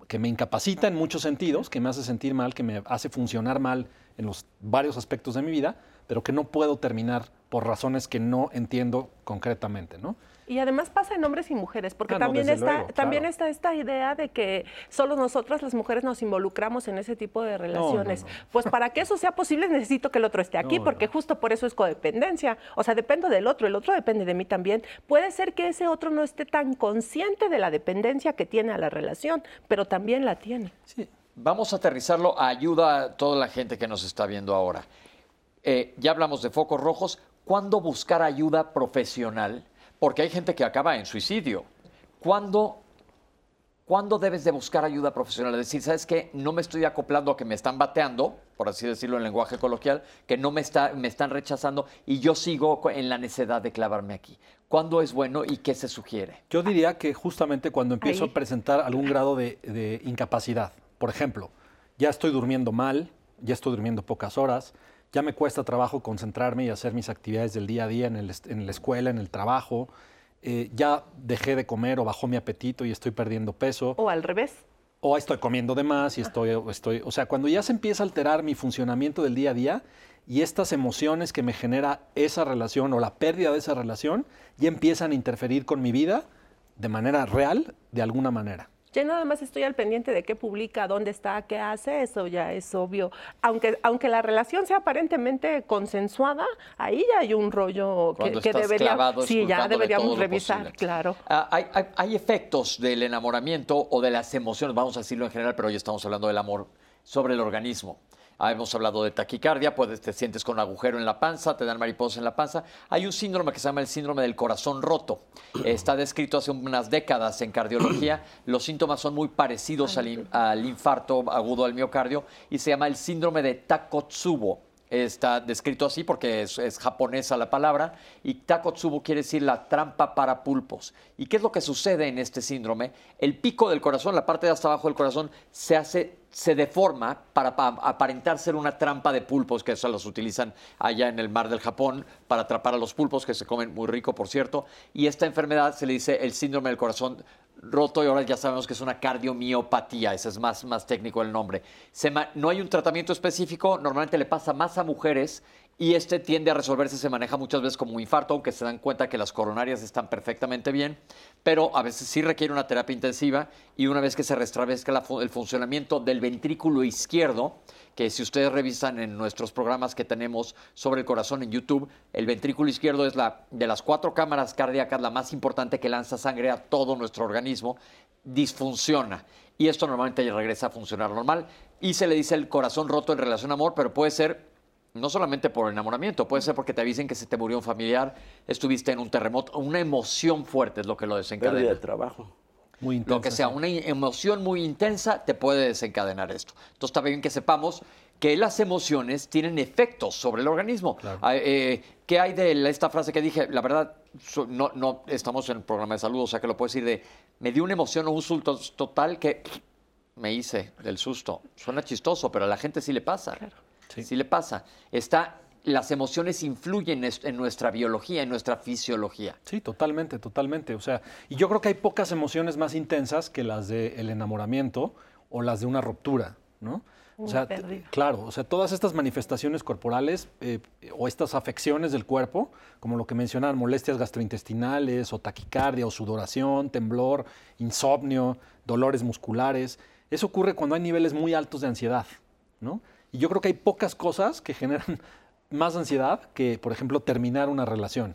que me incapacita en muchos sentidos, que me hace sentir mal, que me hace funcionar mal en los varios aspectos de mi vida, pero que no puedo terminar por razones que no entiendo concretamente, ¿no?
Y además pasa en hombres y mujeres, porque ah, también, está, también está esta idea de que solo nosotras las mujeres nos involucramos en ese tipo de relaciones. pues para que eso sea posible necesito que el otro esté aquí, porque justo por eso es codependencia. O sea, dependo del otro, el otro depende de mí también. Puede ser que ese otro no esté tan consciente de la dependencia que tiene a la relación, pero también la tiene.
Sí. Vamos a aterrizarlo, ayuda a toda la gente que nos está viendo ahora. Eh, ya hablamos de focos rojos. ¿Cuándo buscar ayuda profesional? Porque hay gente que acaba en suicidio. ¿Cuándo, ¿Cuándo debes de buscar ayuda profesional? Es decir, ¿sabes qué? No me estoy acoplando a que me están bateando, por así decirlo en lenguaje coloquial, que no me, está, me están rechazando y yo sigo en la necesidad de clavarme aquí. ¿Cuándo es bueno y qué se sugiere?
Yo diría que justamente cuando empiezo a presentar algún grado de, de incapacidad. Por ejemplo, ya estoy durmiendo mal, ya estoy durmiendo pocas horas, ya me cuesta trabajo concentrarme y hacer mis actividades del día a día en, la escuela, en el trabajo. Eh, ya dejé de comer o bajó mi apetito y estoy perdiendo peso.
O al revés.
O estoy comiendo de más y estoy, estoy, o sea, cuando ya se empieza a alterar mi funcionamiento del día a día y estas emociones que me genera esa relación o la pérdida de esa relación ya empiezan a interferir con mi vida de manera real, de alguna manera.
Ya nada más estoy al pendiente de qué publica, dónde está, qué hace, eso ya es obvio. Aunque, aunque la relación sea aparentemente consensuada, ahí ya hay un rollo que, que debería, sí, ya deberíamos revisar, claro.
Ah, hay, hay efectos del enamoramiento o de las emociones, vamos a decirlo en general, pero hoy estamos hablando del amor sobre el organismo. Ah, hemos hablado de taquicardia, pues te sientes con agujero en la panza, te dan mariposas en la panza. Hay un síndrome que se llama el síndrome del corazón roto. Está descrito hace unas décadas en cardiología. Los síntomas son muy parecidos al, infarto agudo al miocardio y se llama el síndrome de Takotsubo. Está descrito así porque es, es, japonesa la palabra y Takotsubo quiere decir la trampa para pulpos. ¿Y qué es lo que sucede en este síndrome? El pico del corazón, la parte de hasta abajo del corazón, se hace se deforma para, aparentar ser una trampa de pulpos, que eso los utilizan allá en el mar del Japón para atrapar a los pulpos, que se comen muy rico, por cierto. Y esta enfermedad se le dice el síndrome del corazón roto y ahora ya sabemos que es una cardiomiopatía, ese es más, más técnico el nombre. no hay un tratamiento específico, normalmente le pasa más a mujeres y este tiende a resolverse, se maneja muchas veces como un infarto, aunque se dan cuenta que las coronarias están perfectamente bien, pero a veces sí requiere una terapia intensiva y una vez que se restablezca el funcionamiento del ventrículo izquierdo, que si ustedes revisan en nuestros programas que tenemos sobre el corazón en YouTube, el ventrículo izquierdo es la de las cuatro cámaras cardíacas la más importante que lanza sangre a todo nuestro organismo, disfunciona. Y esto normalmente regresa a funcionar normal. Y se le dice el corazón roto en relación a amor, pero puede ser no solamente por enamoramiento, puede ser porque te avisen que se te murió un familiar, estuviste en un terremoto, una emoción fuerte es lo que lo desencadena.
Pérdida de trabajo.
Muy intensa, lo que sea, una emoción muy intensa te puede desencadenar esto. Entonces está bien que sepamos que las emociones tienen efectos sobre el organismo. Ah, eh, ¿Qué hay de esta frase que dije? La verdad, no, no estamos en el programa de salud, o sea que lo puedo decir de, me dio una emoción o un susto total que me hice del susto. Suena chistoso, pero a la gente sí le pasa. Claro. Sí. le pasa. Está, las emociones influyen en nuestra biología, en nuestra fisiología.
Sí, totalmente, totalmente. O sea, y yo creo que hay pocas emociones más intensas que las del enamoramiento o las de una ruptura, ¿no? O sea, claro, o sea, todas estas manifestaciones corporales eh, o estas afecciones del cuerpo, como lo que mencionaban, molestias gastrointestinales o taquicardia o sudoración, temblor, insomnio, dolores musculares, eso ocurre cuando hay niveles muy altos de ansiedad, ¿no? Y yo creo que hay pocas cosas que generan más ansiedad que, por ejemplo, terminar una relación.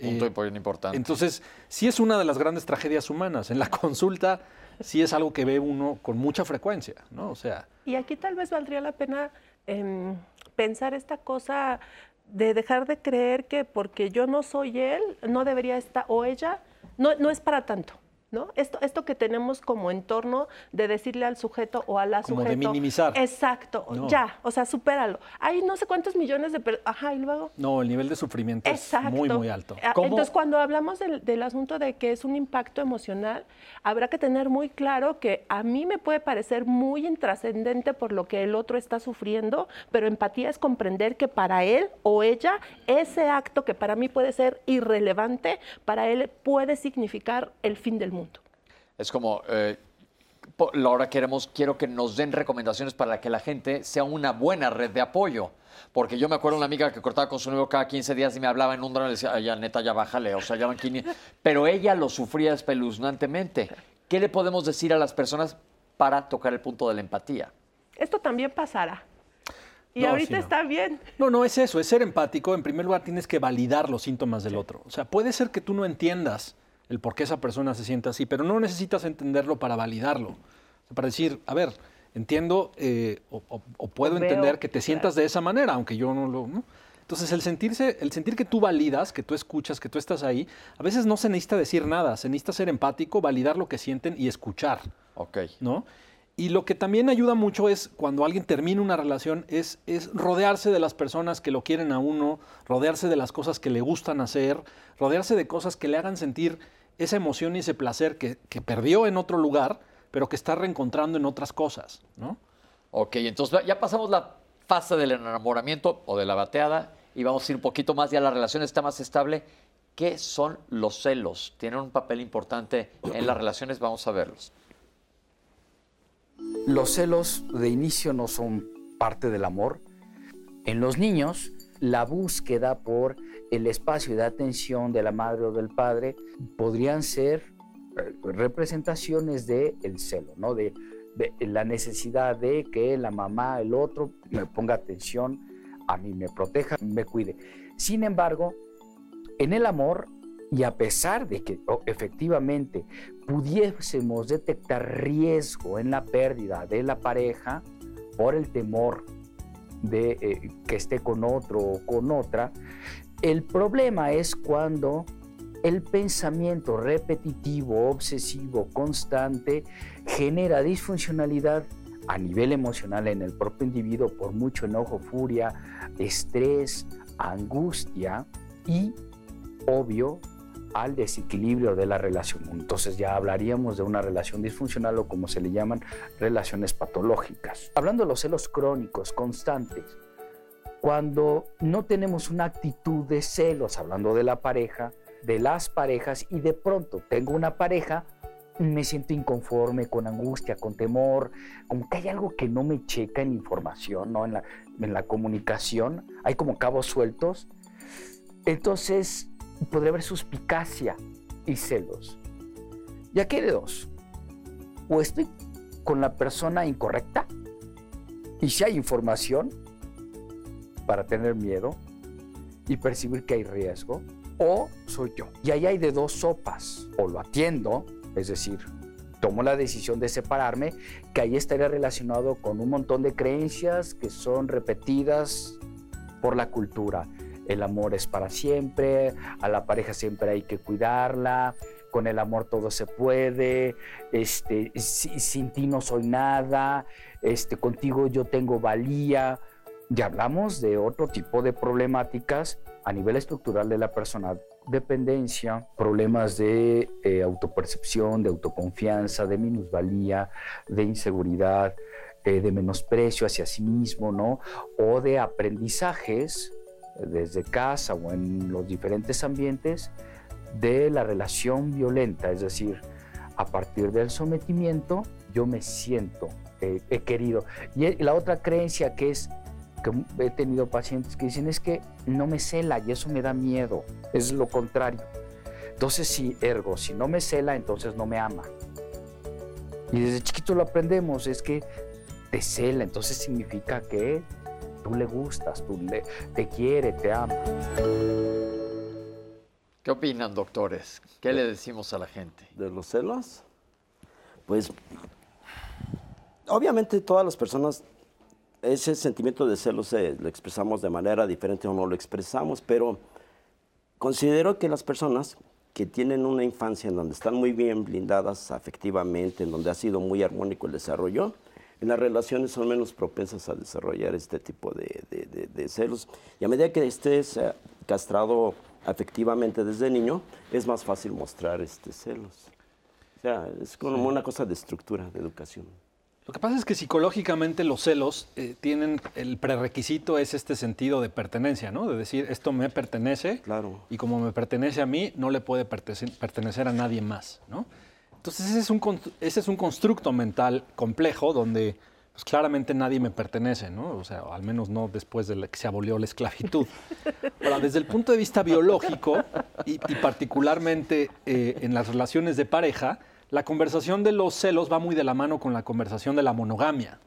Punto eh, importante.
Entonces, sí es una de las grandes tragedias humanas. En la consulta sí es algo que ve uno con mucha frecuencia, ¿no? O sea.
Y aquí tal vez valdría la pena em, pensar esta cosa de dejar de creer que porque yo no soy él, no debería estar, o ella, no, no es para tanto. ¿No? Esto, esto que tenemos como entorno de decirle al sujeto o a la
Como
sujeto.
de minimizar.
Exacto,
No.
ya, o sea, supéralo. Hay no sé cuántos millones de personas. Ajá, y luego.
No, el nivel de sufrimiento
Exacto.
es muy, muy alto.
Ah,
¿Cómo?
Entonces, cuando hablamos del, del asunto de que es un impacto emocional, habrá que tener muy claro que a mí me puede parecer muy intrascendente por lo que el otro está sufriendo, pero empatía es comprender que para él o ella, ese acto que para mí puede ser irrelevante, para él puede significar el fin del mundo.
Es como, eh, ahora queremos, quiero que nos den recomendaciones para que la gente sea una buena red de apoyo. Porque yo me acuerdo de una amiga que cortaba con su novio cada 15 días y me hablaba en un drone y le decía, "Ay, ya neta, ya bájale, o sea, ya van 500". Pero ella lo sufría espeluznantemente. ¿Qué le podemos decir a las personas para tocar el punto de la empatía?
Esto también pasará. Y
No,
ahorita
sí, no.
está bien.
No, no es eso, es ser empático. En primer lugar, tienes que validar los síntomas del otro. O sea, puede ser que tú no entiendas el por qué esa persona se siente así, pero no necesitas entenderlo para validarlo. O sea, para decir, a ver, entiendo eh, o, o- o puedo
O veo,
entender que te
claro.
sientas de esa manera, aunque yo no lo... ¿no? Entonces, el, sentirse, el sentir que tú validas, que tú escuchas, que tú estás ahí, a veces no se necesita decir nada, se necesita ser empático, validar lo que sienten y escuchar.
Ok.
¿no? Y lo que también ayuda mucho es cuando alguien termina una relación, es, es rodearse de las personas que lo quieren a uno, rodearse de las cosas que le gustan hacer, rodearse de cosas que le hagan sentir esa emoción y ese placer que, que perdió en otro lugar, pero que está reencontrando en otras cosas, ¿no?
Ok, entonces ya pasamos la fase del enamoramiento o de la bateada y vamos a ir un poquito más, ya la relación está más estable. ¿Qué son los celos? Tienen un papel importante en las relaciones, vamos a verlos.
Los celos de inicio no son parte del amor. En los niños, la búsqueda por el espacio de atención de la madre o del padre podrían ser eh, representaciones del el celo, ¿no? De, la necesidad de que la mamá, el otro, me ponga atención, a mí me proteja, me cuide. Sin embargo, en el amor, y a pesar de que efectivamente pudiésemos detectar riesgo en la pérdida de la pareja por el temor de eh, que esté con otro o con otra, el problema es cuando el pensamiento repetitivo, obsesivo, constante, genera disfuncionalidad a nivel emocional en el propio individuo por mucho enojo, furia, estrés, angustia y, obvio, al desequilibrio de la relación. Entonces ya hablaríamos de una relación disfuncional o como se le llaman relaciones patológicas. Hablando de los celos crónicos, constantes, cuando no tenemos una actitud de celos, hablando de la pareja, de las parejas, y de pronto tengo una pareja, me siento inconforme, con angustia, con temor, como que hay algo que no me checa en información, ¿no? en, la, en la comunicación, hay como cabos sueltos. Entonces, podría haber suspicacia y celos. Y aquí hay de dos. O estoy con la persona incorrecta, y si hay información para tener miedo y percibir que hay riesgo, o soy yo. Y ahí hay de dos sopas. O lo atiendo, es decir, tomo la decisión de separarme, que ahí estaría relacionado con un montón de creencias que son repetidas por la cultura. El amor es para siempre, a la pareja siempre hay que cuidarla, con el amor todo se puede, este, si- sin ti no soy nada, este, contigo yo tengo valía. Ya hablamos de otro tipo de problemáticas a nivel estructural de la persona, dependencia, problemas de eh, autopercepción, de autoconfianza, de minusvalía, de inseguridad, eh, de menosprecio hacia sí mismo, ¿no? O de aprendizajes eh, desde casa o en los diferentes ambientes de la relación violenta, es decir, a partir del sometimiento yo me siento eh, querido. Y la otra creencia que es que he tenido pacientes que dicen es que no me cela y eso me da miedo, es lo contrario. Entonces, si ergo, si no me cela, entonces no me ama. Y desde chiquito lo aprendemos, es que te cela, entonces significa que tú le gustas, tú le, te quiere, te ama.
¿Qué opinan, doctores? ¿Qué le decimos a la gente?
¿De los celos? Pues, obviamente todas las personas ese sentimiento de celos eh, lo expresamos de manera diferente o no lo expresamos, pero considero que las personas que tienen una infancia en donde están muy bien blindadas afectivamente, en donde ha sido muy armónico el desarrollo, en las relaciones son menos propensas a desarrollar este tipo de, de- de celos. Y a medida que estés castrado afectivamente desde niño, es más fácil mostrar este celos. O sea, es como una cosa de estructura, de educación.
Lo que pasa es que psicológicamente los celos eh, tienen, el prerequisito es este sentido de pertenencia, ¿no? De decir, esto me pertenece
Claro.
y como me pertenece a mí, no le puede pertenecer a nadie más, ¿no? Entonces ese es un, ese es un constructo mental complejo donde pues, claramente nadie me pertenece, ¿no? O sea, al menos no después de la que se abolió la esclavitud. Ahora, desde el punto de vista biológico y, y particularmente eh, en las relaciones de pareja, la conversación de los celos va muy de la mano con la conversación de la monogamia.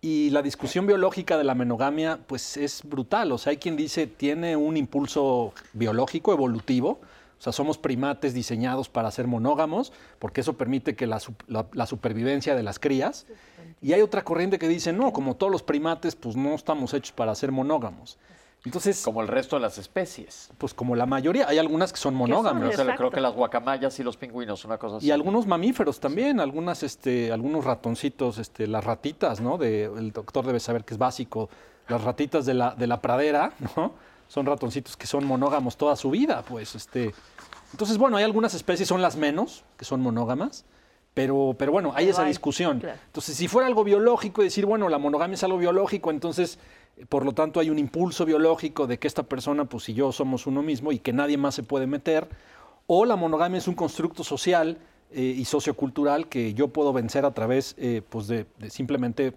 Y la discusión biológica de la monogamia, pues es brutal. O sea, hay quien dice tiene un impulso biológico, evolutivo. O sea, somos primates diseñados para ser monógamos, porque eso permite que la, la supervivencia de las crías. Y hay otra corriente que dice, no, como todos los primates, pues no estamos hechos para ser monógamos. Entonces,
Como el resto de las especies.
pues como la mayoría, hay algunas que son monógamas.
O sea,
Exacto.
creo que las guacamayas y los pingüinos, una cosa así.
Y algunos mamíferos también, algunas, este, algunos ratoncitos, este, las ratitas, ¿no? De, el doctor debe saber que es básico. Las ratitas de la, de la pradera, ¿no? Son ratoncitos que son monógamos toda su vida, pues, este. Entonces, bueno, hay algunas especies, son las menos, que son monógamas, pero, pero bueno, hay
Pero
esa
hay,
discusión.
claro.
Entonces, si fuera algo biológico y decir, bueno, la monogamia es algo biológico, entonces, por lo tanto, hay un impulso biológico de que esta persona, pues, y yo somos uno mismo y que nadie más se puede meter, o la monogamia es un constructo social eh, y sociocultural que yo puedo vencer a través, eh, pues, de, de simplemente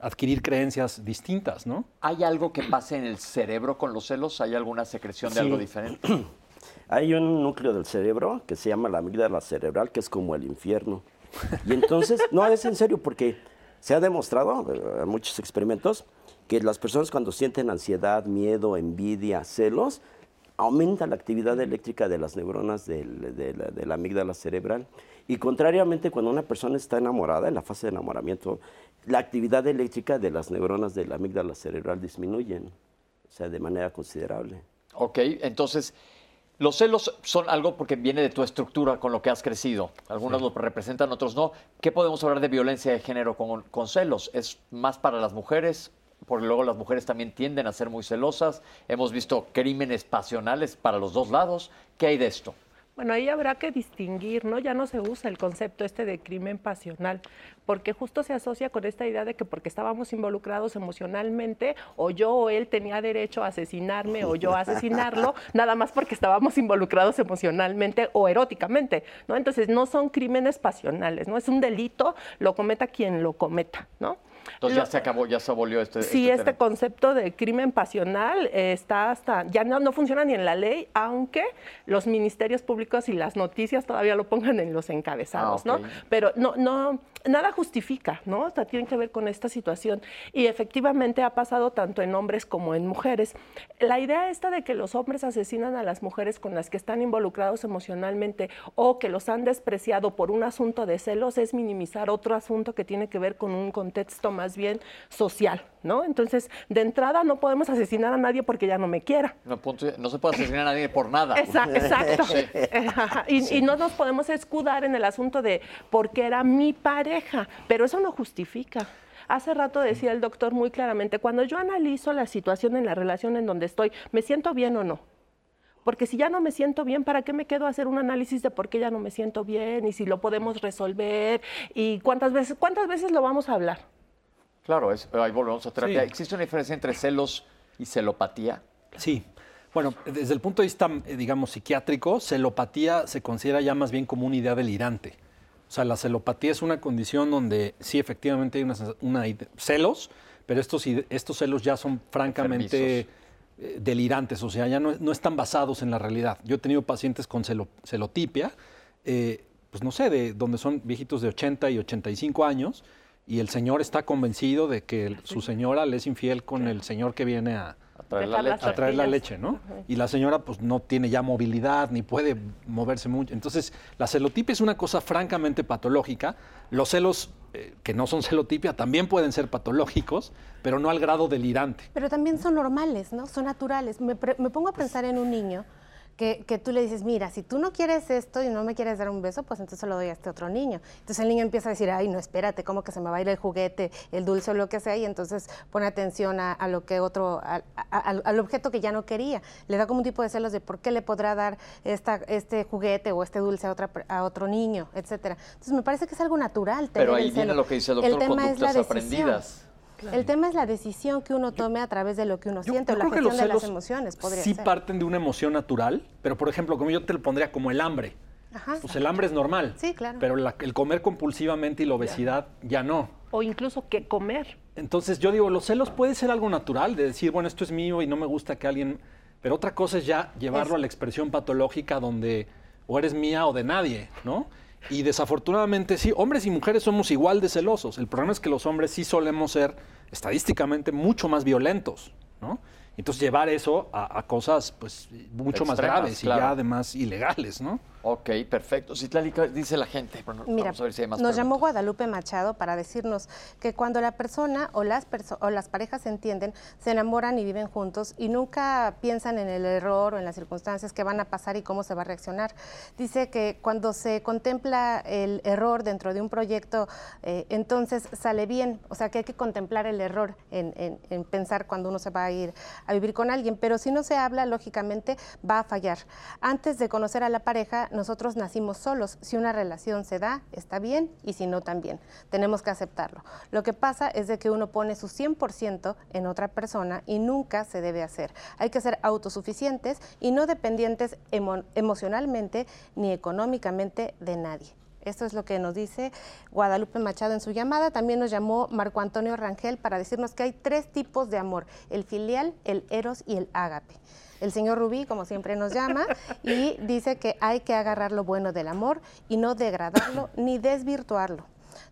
adquirir creencias distintas, ¿no?
¿Hay algo que pase en el cerebro con los celos? ¿Hay alguna secreción de
Sí.
algo diferente?
Hay un núcleo del cerebro que se llama la amígdala cerebral, que es como el infierno. Y entonces, no, es en serio, porque se ha demostrado eh, en muchos experimentos que las personas cuando sienten ansiedad, miedo, envidia, celos, aumenta la actividad eléctrica de las neuronas del- de, la, de la amígdala cerebral. Y contrariamente, cuando una persona está enamorada, en la fase de enamoramiento, la actividad eléctrica de las neuronas de la amígdala cerebral disminuyen, o sea, de manera considerable.
Ok, entonces, los celos son algo porque viene de tu estructura con lo que has crecido. Algunos lo representan, otros no. ¿Qué podemos hablar de violencia de género con, con celos? ¿Es más para las mujeres? Porque luego las mujeres también tienden a ser muy celosas. Hemos visto crímenes pasionales para los dos lados. ¿Qué hay de esto?
Bueno, ahí habrá que distinguir, ¿no? Ya no se usa el concepto este de crimen pasional, porque justo se asocia con esta idea de que porque estábamos involucrados emocionalmente, o yo o él tenía derecho a asesinarme o yo a asesinarlo, nada más porque estábamos involucrados emocionalmente o eróticamente, ¿no? Entonces no son crímenes pasionales, ¿no? Es un delito, lo cometa quien lo cometa, ¿no?
Entonces
Lo-
ya se acabó, ya se abolió este.
Sí,
este
este concepto de crimen pasional eh, está hasta, ya no, no funciona ni en la ley, aunque los ministerios públicos y las noticias todavía lo pongan en los encabezados,
Ah.
¿no? Pero no, no, nada justifica, ¿no? O sea, tiene que ver con esta situación. Y efectivamente ha pasado tanto en hombres como en mujeres. La idea esta de que los hombres asesinan a las mujeres con las que están involucrados emocionalmente o que los han despreciado por un asunto de celos es minimizar otro asunto que tiene que ver con un contexto más bien social, ¿no? Entonces, de entrada no podemos asesinar a nadie porque ya no me quiera.
No, se puede asesinar a nadie por nada.
Exa- Exacto.
Sí.
Ajá. Y, y no nos podemos escudar en el asunto de porque era mi pareja, pero eso no justifica. Hace rato decía el doctor muy claramente, cuando yo analizo la situación en la relación en donde estoy, ¿me siento bien o no? Porque si ya no me siento bien, ¿para qué me quedo a hacer un análisis de por qué ya no me siento bien y si lo podemos resolver y cuántas veces, cuántas veces lo vamos a hablar?
Claro, es- ahí volvemos a terapia.
Sí.
¿Existe una diferencia entre celos y celopatía?
Sí. Bueno, desde el punto de vista, eh, digamos, psiquiátrico, celopatía se considera ya más bien como una idea delirante. O sea, la celopatía es una condición donde sí, efectivamente hay una, una celos, pero estos, celos ya son francamente eh, delirantes, o sea, ya no, no están basados en la realidad. Yo he tenido pacientes con celo- celotipia, eh, pues no sé, de donde son viejitos de 80 y 85 años, y el señor está convencido de que el- su señora le es infiel con el señor que viene a,
A traer la leche.
A traer la leche, ¿no? Y la señora pues no tiene ya movilidad ni puede moverse mucho. Entonces, la celotipia es una cosa francamente patológica. Los celos eh, que no son celotipia también pueden ser patológicos, pero no al grado delirante.
Pero también son normales, ¿no? Son naturales. Me, me pongo a pensar en un niño que, tú le dices, mira, si tú no quieres esto y no me quieres dar un beso, pues entonces lo doy a este otro niño. Entonces el niño empieza a decir, ay, no, espérate, como que se me va a ir el juguete, el dulce o lo que sea, y entonces pone atención a, lo que otro, al objeto que ya no quería. Le da como un tipo de celos de por qué le podrá dar esta, este juguete o este dulce a, otra, a otro niño, etcétera. Entonces me parece que es algo natural.
Pero ahí viene lo que dice el doctor,
el tema
conductas aprendidas.
El tema es la decisión que uno tome a través de lo que uno siente o la gestión de las emociones. Podría
sí parten de una emoción natural, pero por ejemplo, como yo te lo pondría como el hambre. Pues el hambre es normal.
Sí, claro.
Pero el comer compulsivamente y la obesidad ya no.
O incluso que comer.
Entonces yo digo, los celos puede ser algo natural, de decir, bueno, esto es mío y no me gusta que alguien... Pero otra cosa es ya llevarlo a la expresión patológica donde o eres mía o de nadie, ¿no? Y desafortunadamente sí, hombres y mujeres somos igual de celosos. El problema es que los hombres sí solemos ser estadísticamente mucho más violentos, ¿no? Entonces llevar eso a, cosas pues mucho más graves y ya además ilegales, ¿no?
Ok, perfecto. Citlali, dice la gente.
Mira, nos llamó Guadalupe Machado para decirnos que cuando la persona o las, o las parejas se entienden, se enamoran y viven juntos y nunca piensan en el error o en las circunstancias que van a pasar y cómo se va a reaccionar. Dice que cuando se contempla el error dentro de un proyecto, eh, entonces sale bien. O sea, que hay que contemplar el error en, en pensar cuando uno se va a ir a vivir con alguien. Pero si no se habla, lógicamente va a fallar. Antes de conocer a la pareja, nosotros nacimos solos. Si una relación se da, está bien y si no, también. Tenemos que aceptarlo. Lo que pasa es de que uno pone su 100% en otra persona y nunca se debe hacer. Hay que ser autosuficientes y no dependientes emocionalmente ni económicamente de nadie. Esto es lo que nos dice Guadalupe Machado en su llamada. También nos llamó Marco Antonio Rangel para decirnos que hay tres tipos de amor, el filial, el eros y el ágape. El señor Rubí, como siempre, nos llama y dice que hay que agarrar lo bueno del amor y no degradarlo ni desvirtuarlo.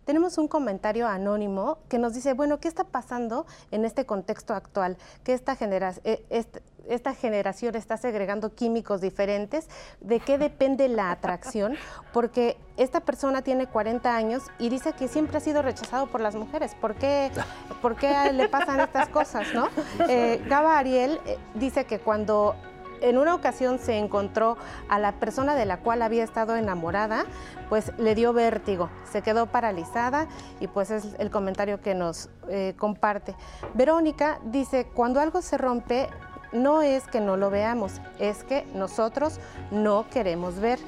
Tenemos un comentario anónimo que nos dice, bueno, ¿qué está pasando en este contexto actual? Que esta, generación eh, esta generación está segregando químicos diferentes, ¿de qué depende la atracción? Porque esta persona tiene 40 años y dice que siempre ha sido rechazado por las mujeres. ¿Por qué, ¿por qué le pasan estas cosas? ¿no? Eh, Gaba Ariel eh, dice que cuando en una ocasión se encontró a la persona de la cual había estado enamorada, pues le dio vértigo, se quedó paralizada y pues es el comentario que nos eh, comparte. Verónica dice, cuando algo se rompe, no es que no lo veamos, es que nosotros no queremos ver.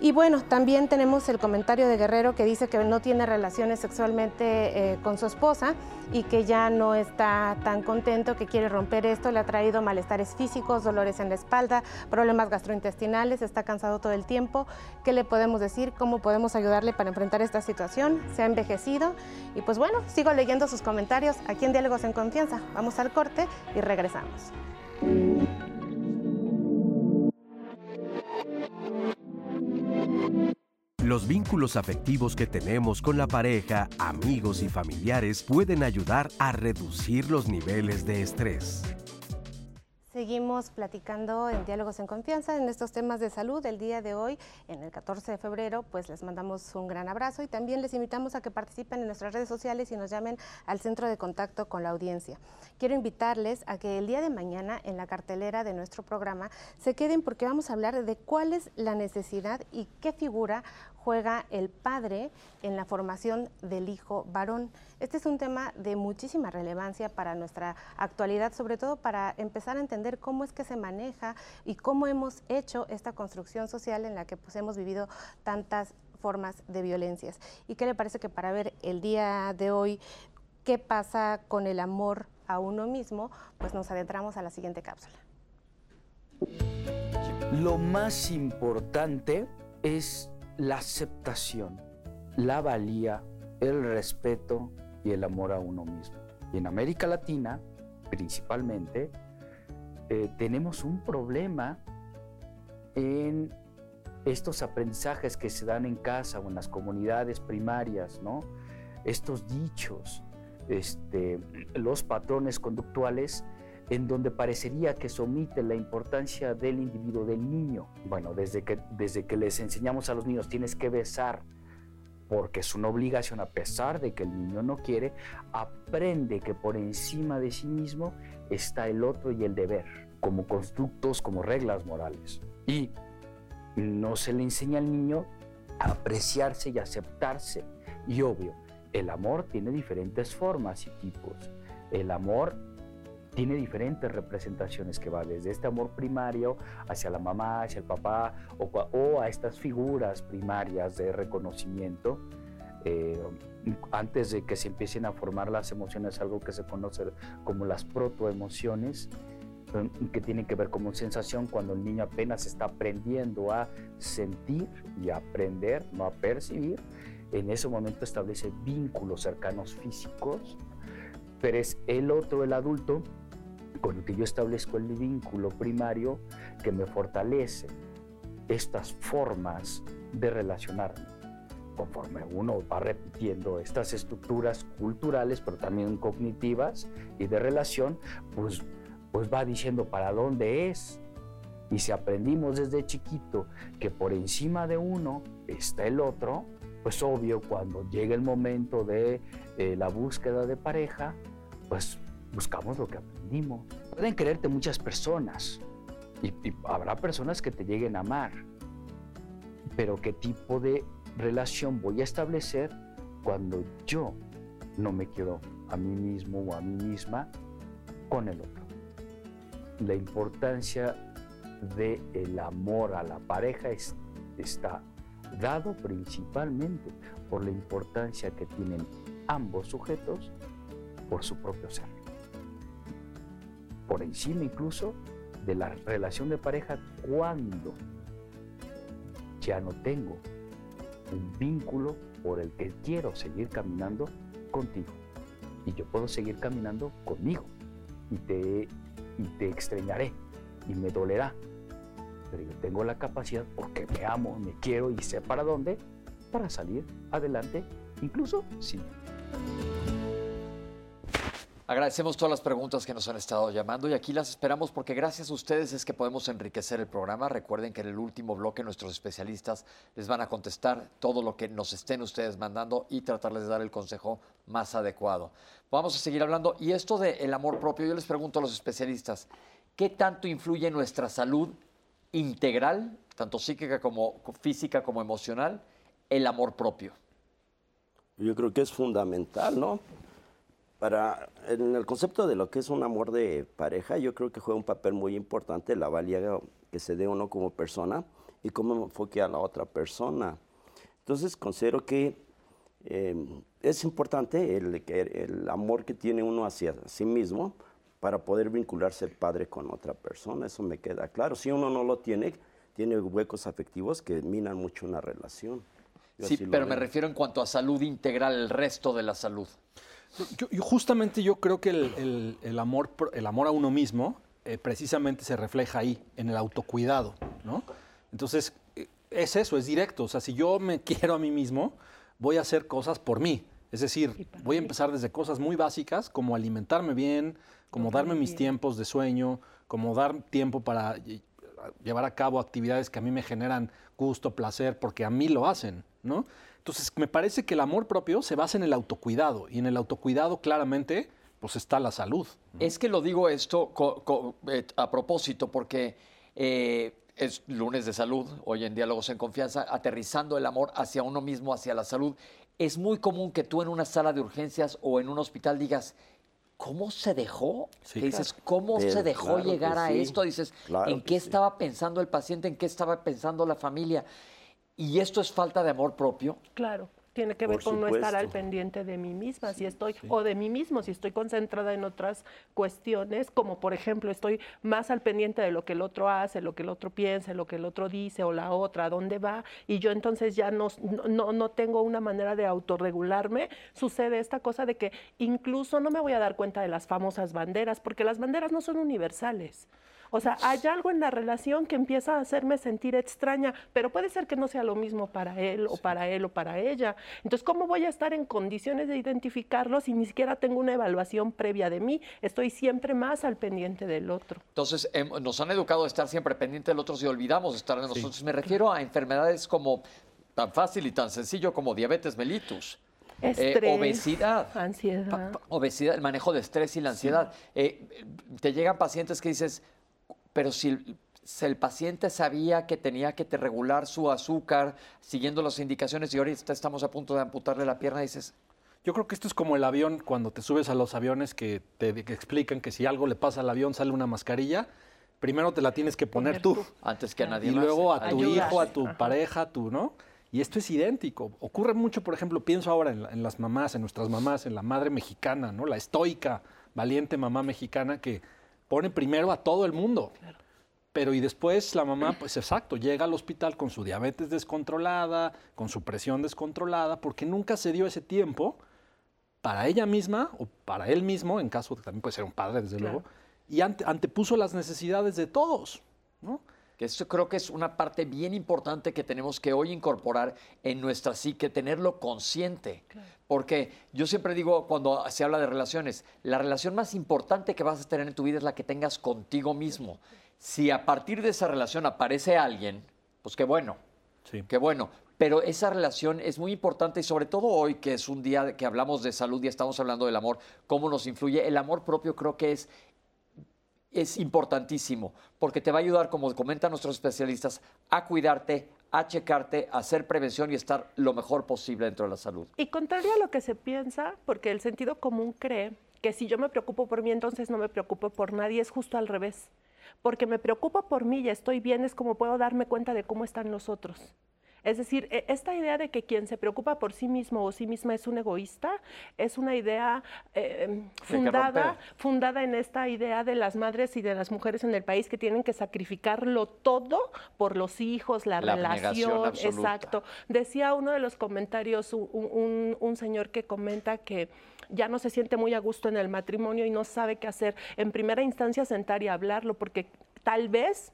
Y bueno, también tenemos el comentario de Guerrero que dice que no tiene relaciones sexualmente eh, con su esposa y que ya no está tan contento, que quiere romper esto, le ha traído malestares físicos, dolores en la espalda, problemas gastrointestinales, está cansado todo el tiempo. ¿Qué le podemos decir? ¿Cómo podemos ayudarle para enfrentar esta situación? Se ha envejecido y pues bueno, sigo leyendo sus comentarios aquí en Diálogos en Confianza. Vamos al corte y regresamos.
Los vínculos afectivos que tenemos con la pareja, amigos y familiares pueden ayudar a reducir los niveles de estrés.
Seguimos platicando en Diálogos en Confianza en estos temas de salud. El día de hoy, en el 14 de febrero, pues les mandamos un gran abrazo y también les invitamos a que participen en nuestras redes sociales y nos llamen al centro de contacto con la audiencia. Quiero invitarles a que el día de mañana en la cartelera de nuestro programa se queden porque vamos a hablar de cuál es la necesidad y qué figura juega el padre en la formación del hijo varón. Este es un tema de muchísima relevancia para nuestra actualidad, sobre todo para empezar a entender cómo es que se maneja y cómo hemos hecho esta construcción social en la que pues, hemos vivido tantas formas de violencias. ¿Y qué le parece que para ver el día de hoy qué pasa con el amor a uno mismo, pues nos adentramos a la siguiente cápsula?
Lo más importante es la aceptación, la valía, el respeto y el amor a uno mismo. Y en América Latina, principalmente, eh, tenemos un problema en estos aprendizajes que se dan en casa o en las comunidades primarias, ¿no? Estos dichos, este, los patrones conductuales en donde parecería que se omite la importancia del individuo, del niño. Bueno, desde que, desde que les enseñamos a los niños tienes que besar porque es una obligación a pesar de que el niño no quiere, aprende que por encima de sí mismo está el otro y el deber, como constructos, como reglas morales. Y no se le enseña al niño a apreciarse y aceptarse. Y obvio, el amor tiene diferentes formas y tipos. El amor tiene diferentes representaciones que va desde este amor primario hacia la mamá, hacia el papá o, a estas figuras primarias de reconocimiento. Eh, antes de que se empiecen a formar las emociones, algo que se conoce como las protoemociones, eh, que tienen que ver como sensación cuando el niño apenas está aprendiendo a sentir y a aprender, no a percibir, en ese momento establece vínculos cercanos físicos, pero es el otro, el adulto, con el que yo establezco el vínculo primario que me fortalece estas formas de relacionarme. Conforme uno va repitiendo estas estructuras culturales, pero también cognitivas y de relación, pues, pues va diciendo para dónde es. Y si aprendimos desde chiquito que por encima de uno está el otro, pues obvio, cuando llega el momento de eh, la búsqueda de pareja, pues buscamos lo que aprendimos. Pueden quererte muchas personas y, habrá personas que te lleguen a amar, pero ¿qué tipo de relación voy a establecer cuando yo no me quiero a mí mismo o a mí misma con el otro? La importancia del el amor a la pareja está dado principalmente por la importancia que tienen ambos sujetos por su propio ser por encima incluso de la relación de pareja cuando ya no tengo un vínculo por el que quiero seguir caminando contigo. Y yo puedo seguir caminando conmigo y te, y te extrañaré y me dolerá. Pero yo tengo la capacidad, porque me amo, me quiero y sé para dónde, para salir adelante, incluso sin.
Agradecemos todas las preguntas que nos han estado llamando y aquí las esperamos porque gracias a ustedes es que podemos enriquecer el programa. Recuerden que en el último bloque nuestros especialistas les van a contestar todo lo que nos estén ustedes mandando y tratarles de dar el consejo más adecuado. Vamos a seguir hablando y esto del amor propio, yo les pregunto a los especialistas, ¿qué tanto influye en nuestra salud integral, tanto psíquica como física como emocional, el amor propio?
Yo creo que es fundamental, ¿no? Para en el concepto de lo que es un amor de pareja, yo creo que juega un papel muy importante la valía que se dé uno como persona y cómo enfoque a la otra persona. Entonces considero que em, es importante el, el amor que tiene uno hacia sí mismo para poder vincularse el padre con otra persona, eso me queda claro. Si uno no lo tiene, tiene huecos afectivos que minan mucho una relación.
sí, pero me refiero en cuanto a salud integral, el resto de la salud.
Yo, justamente yo creo que el, amor, el amor a uno mismo eh, precisamente se refleja ahí, en el autocuidado, ¿no? Entonces, eh, es eso, es directo. O sea, si yo me quiero a mí mismo, voy a hacer cosas por mí. Es decir, voy a empezar desde cosas muy básicas, como alimentarme bien, como darme mis tiempos de sueño, como dar tiempo para llevar a cabo actividades que a mí me generan gusto, placer, porque a mí lo hacen, ¿no? Entonces, me parece que el amor propio se basa en el autocuidado y en el autocuidado claramente pues está la salud.
Es que lo digo esto eh, a propósito porque eh, es lunes de salud, hoy en Diálogos en Confianza, aterrizando el amor hacia uno mismo, hacia la salud. Es muy común que tú en una sala de urgencias o en un hospital digas, ¿cómo se dejó? dices, ¿cómo se dejó llegar a esto? Dices, ¿en qué estaba pensando el paciente? ¿En qué estaba pensando la familia? ¿Y esto es falta de amor propio?
Claro tiene que ver con no estar al pendiente de mí misma, si estoy, o de mí mismo, si estoy concentrada en otras cuestiones, como por ejemplo estoy más al pendiente de lo que el otro hace, lo que el otro piensa, lo que el otro dice, o la otra, a dónde va, y yo entonces ya no, no, no tengo una manera de autorregularme, sucede esta cosa de que incluso no me voy a dar cuenta de las famosas banderas, porque las banderas no son universales. O sea, hay algo en la relación que empieza a hacerme sentir extraña, pero puede ser que no sea lo mismo para él o para él o para ella. Entonces, ¿cómo voy a estar en condiciones de identificarlo si ni siquiera tengo una evaluación previa de mí? Estoy siempre más al pendiente del otro.
Entonces, em, nos han educado a estar siempre pendiente del otro y olvidamos estar de nosotros. Me refiero a enfermedades como tan fácil y tan sencillo como diabetes mellitus. Eh,
Estrés,
obesidad.
ansiedad.
Obesidad, el manejo de estrés y la ansiedad. Eh, te llegan pacientes que dices, pero si el, si el paciente sabía que tenía que te regular su azúcar siguiendo las indicaciones y ahorita estamos a punto de amputarle la pierna, dices,
Yo creo que esto es como el avión, cuando te subes a los aviones que te que explican que si algo le pasa al avión sale una mascarilla, primero te la tienes que poner, tú.
antes que a nadie
Y
más.
luego a tu
Ayudas.
hijo, a tu
Ajá.
pareja, a tu, ¿no? Y esto es idéntico. Ocurre mucho, por ejemplo, pienso ahora en, en las mamás, en nuestras mamás, en la madre mexicana, ¿no? La estoica, valiente mamá mexicana que pone primero a todo el mundo. Pero y después la mamá, pues exacto, llega al hospital con su diabetes descontrolada, con su presión descontrolada, porque nunca se dio ese tiempo para ella misma o para él mismo, en caso de que también puede ser un padre, desde luego, y ante- antepuso las necesidades de todos, ¿no?
Que esto creo que es una parte bien importante que tenemos que hoy incorporar en nuestra psique, tenerlo consciente. Porque yo siempre digo, cuando se habla de relaciones, la relación más importante que vas a tener en tu vida es la que tengas contigo mismo. Si a partir de esa relación aparece alguien, pues qué bueno,
Sí.
qué bueno. Pero esa relación es muy importante y sobre todo hoy, que es un día que hablamos de salud y estamos hablando del amor, cómo nos influye. El amor propio creo que es es importantísimo porque te va a ayudar, como comentan nuestros especialistas, a cuidarte, a checarte, a hacer prevención y estar lo mejor posible dentro de la salud.
Y contrario a lo que se piensa, porque el sentido común cree que si yo me preocupo por mí, entonces no me preocupo por nadie, es justo al revés. Porque me preocupo por mí y estoy bien, es como puedo darme cuenta de cómo están los otros. Es decir, e- esta idea de que quien se preocupa por sí mismo o sí misma es un egoísta, es una idea eh, fundada, fundada en esta idea de las madres y de las mujeres en el país que tienen que sacrificarlo todo por los hijos, la, relación, exacto. Decía uno de los comentarios, un, un- un señor que comenta que ya no se siente muy a gusto en el matrimonio y no sabe qué hacer. En primera instancia sentar y hablarlo, porque tal vez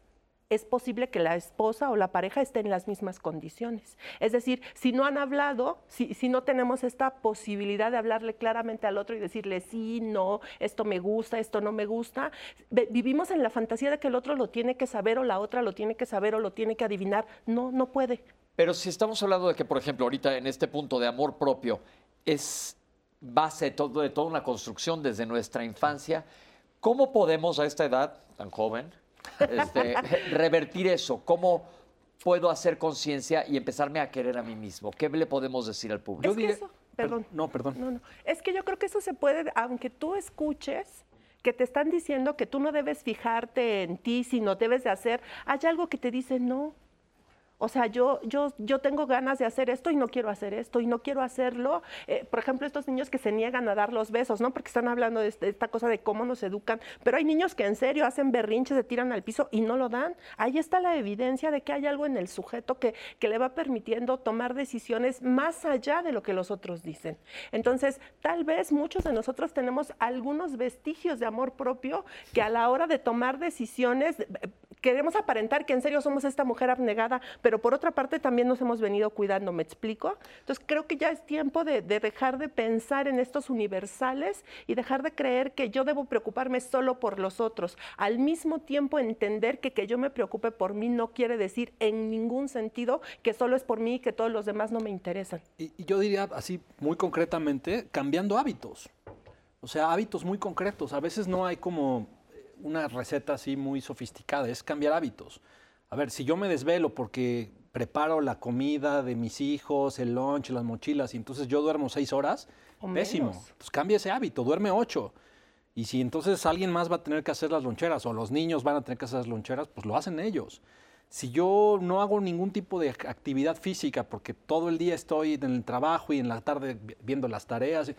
es posible que la esposa o la pareja esté en las mismas condiciones. Es decir, si no han hablado, si, no tenemos esta posibilidad de hablarle claramente al otro y decirle sí, no, esto me gusta, esto no me gusta, vivimos en la fantasía de que el otro lo tiene que saber o la otra lo tiene que saber o lo tiene que adivinar. No, no puede.
Pero si estamos hablando de que, por ejemplo, ahorita en este punto de amor propio es base de, todo, de toda una construcción desde nuestra infancia, ¿cómo podemos a esta edad tan joven este, revertir eso? ¿Cómo puedo hacer conciencia y empezarme a querer a mí mismo? ¿Qué le podemos decir al público?
Es que eso- perdón.
No, perdón.
No, no. Es que yo creo que eso se puede, aunque tú escuches que te están diciendo que tú no debes fijarte en ti, sino debes de hacer, hay algo que te dice no. O sea, yo, yo, yo tengo ganas de hacer esto y no quiero hacer esto y no quiero hacerlo. Eh, por ejemplo, estos niños que se niegan a dar los besos, ¿no? Porque están hablando de este- esta cosa de cómo nos educan. Pero hay niños que en serio hacen berrinches, se tiran al piso y no lo dan. Ahí está la evidencia de que hay algo en el sujeto que, que le va permitiendo tomar decisiones más allá de lo que los otros dicen. Entonces, tal vez muchos de nosotros tenemos algunos vestigios de amor propio que a la hora de tomar decisiones eh, queremos aparentar que en serio somos esta mujer abnegada, pero por otra parte también nos hemos venido cuidando, ¿me explico? Entonces creo que ya es tiempo de, de dejar de pensar en estos universales y dejar de creer que yo debo preocuparme solo por los otros. Al mismo tiempo entender que que yo me preocupe por mí no quiere decir en ningún sentido que solo es por mí y que todos los demás no me interesan.
Y, y yo diría así, muy concretamente, cambiando hábitos. O sea, hábitos muy concretos. A veces no hay como una receta así muy sofisticada, es cambiar hábitos. A ver, si yo me desvelo porque preparo la comida de mis hijos, el lunch, las mochilas, y entonces yo duermo seis horas,
O
pésimo.
menos.
Pues cambia ese hábito, duerme ocho. Y si entonces alguien más va a tener que hacer las loncheras o los niños van a tener que hacer las loncheras, pues lo hacen ellos. Si yo no hago ningún tipo de ac- actividad física porque todo el día estoy en el trabajo y en la tarde vi- viendo las tareas,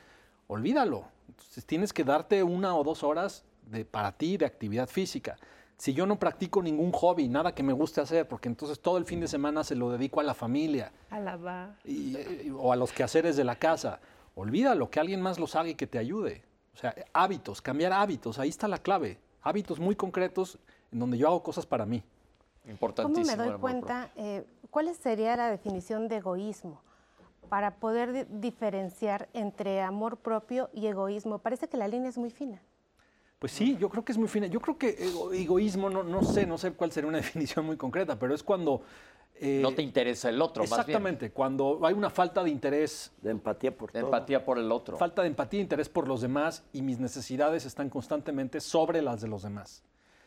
olvídalo. Entonces tienes que darte una o dos horas de, para ti de actividad física. Si yo no practico ningún hobby, nada que me guste hacer, porque entonces todo el fin de semana se lo dedico a la familia
Alabar.
y- y- o a los quehaceres de la casa, olvídalo, que alguien más los haga y que te ayude. O sea, hábitos, cambiar hábitos, ahí está la clave. Hábitos muy concretos en donde yo hago cosas para mí.
Importantísimo.
¿Cómo me doy cuenta? Eh, ¿Cuál sería la definición de egoísmo? Para poder diferenciar entre amor propio y egoísmo. Parece que la línea es muy fina.
Pues sí, yo creo que es muy fina. Yo creo que egoísmo, no, no sé, no sé cuál sería una definición muy concreta, pero es cuando...
Eh, no te interesa el otro,
Exactamente, cuando hay una falta de interés.
De empatía por
de empatía por el otro.
Falta de empatía e interés por los demás y mis necesidades están constantemente sobre las de los demás.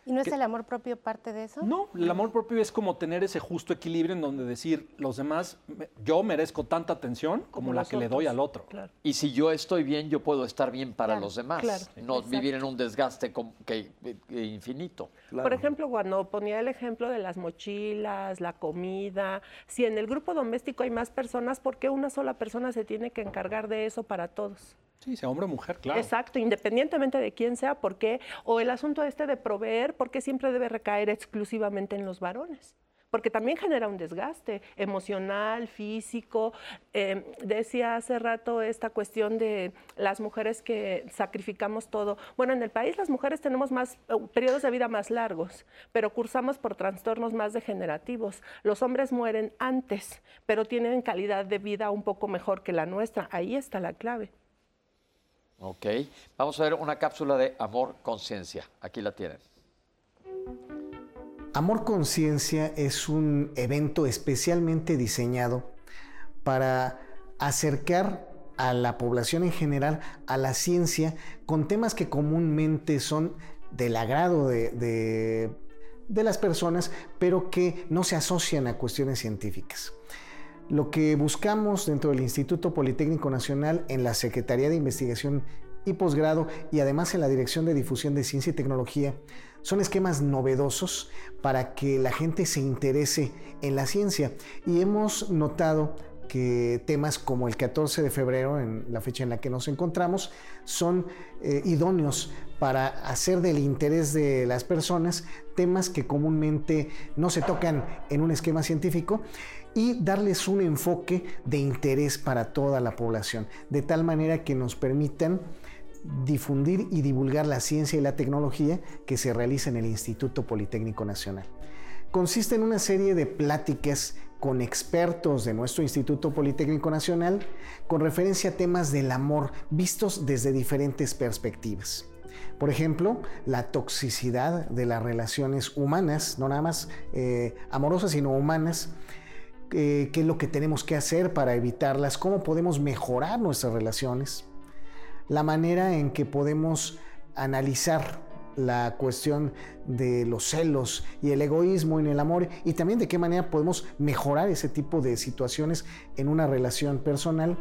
¿Y no es el amor propio parte de eso?
No, el amor propio es como tener ese justo equilibrio en donde decir, los demás, yo merezco tanta atención como, la que le doy al otro.
Y si yo estoy bien, yo puedo estar bien para los demás. no vivir en un desgaste que, infinito.
Por ejemplo, cuando ponía el ejemplo de las mochilas, la comida, si en el grupo doméstico hay más personas, ¿por qué una sola persona se tiene que encargar de eso para todos?
Sí, sea hombre o mujer, claro.
Exacto, independientemente de quién sea, ¿por qué? O el asunto este de proveer, ¿por qué siempre debe recaer exclusivamente en los varones? Porque también genera un desgaste emocional, físico. Em, decía hace rato esta cuestión de las mujeres que sacrificamos todo. Bueno, en el país las mujeres tenemos más eh, periodos de vida más largos, pero cursamos por trastornos más degenerativos. Los hombres mueren antes, pero tienen calidad de vida un poco mejor que la nuestra. Ahí está la clave.
Ok, vamos a ver una cápsula de Amor Conciencia. Aquí la tienen.
Amor Conciencia es un evento especialmente diseñado para acercar a la población en general a la ciencia con temas que comúnmente son del agrado de, de las personas, pero que no se asocian a cuestiones científicas. Lo que buscamos dentro del Instituto Politécnico Nacional en la Secretaría de Investigación y Posgrado y además en la Dirección de Difusión de Ciencia y Tecnología son esquemas novedosos para que la gente se interese en la ciencia. Y hemos notado que temas como el 14 de febrero, en la fecha en la que nos encontramos, son eh, idóneos para hacer del interés de las personas temas que comúnmente no se tocan en un esquema científico y darles un enfoque de interés para toda la población, de tal manera que nos permitan difundir y divulgar la ciencia y la tecnología que se realiza en el Instituto Politécnico Nacional. Consiste en una serie de pláticas con expertos de nuestro Instituto Politécnico Nacional con referencia a temas del amor vistos desde diferentes perspectivas. Por ejemplo, la toxicidad de las relaciones humanas, no nada más eh, amorosas, sino humanas, eh, qué es lo que tenemos que hacer para evitarlas, cómo podemos mejorar nuestras relaciones, la manera en que podemos analizar la cuestión de los celos y el egoísmo en el amor y también de qué manera podemos mejorar ese tipo de situaciones en una relación personal.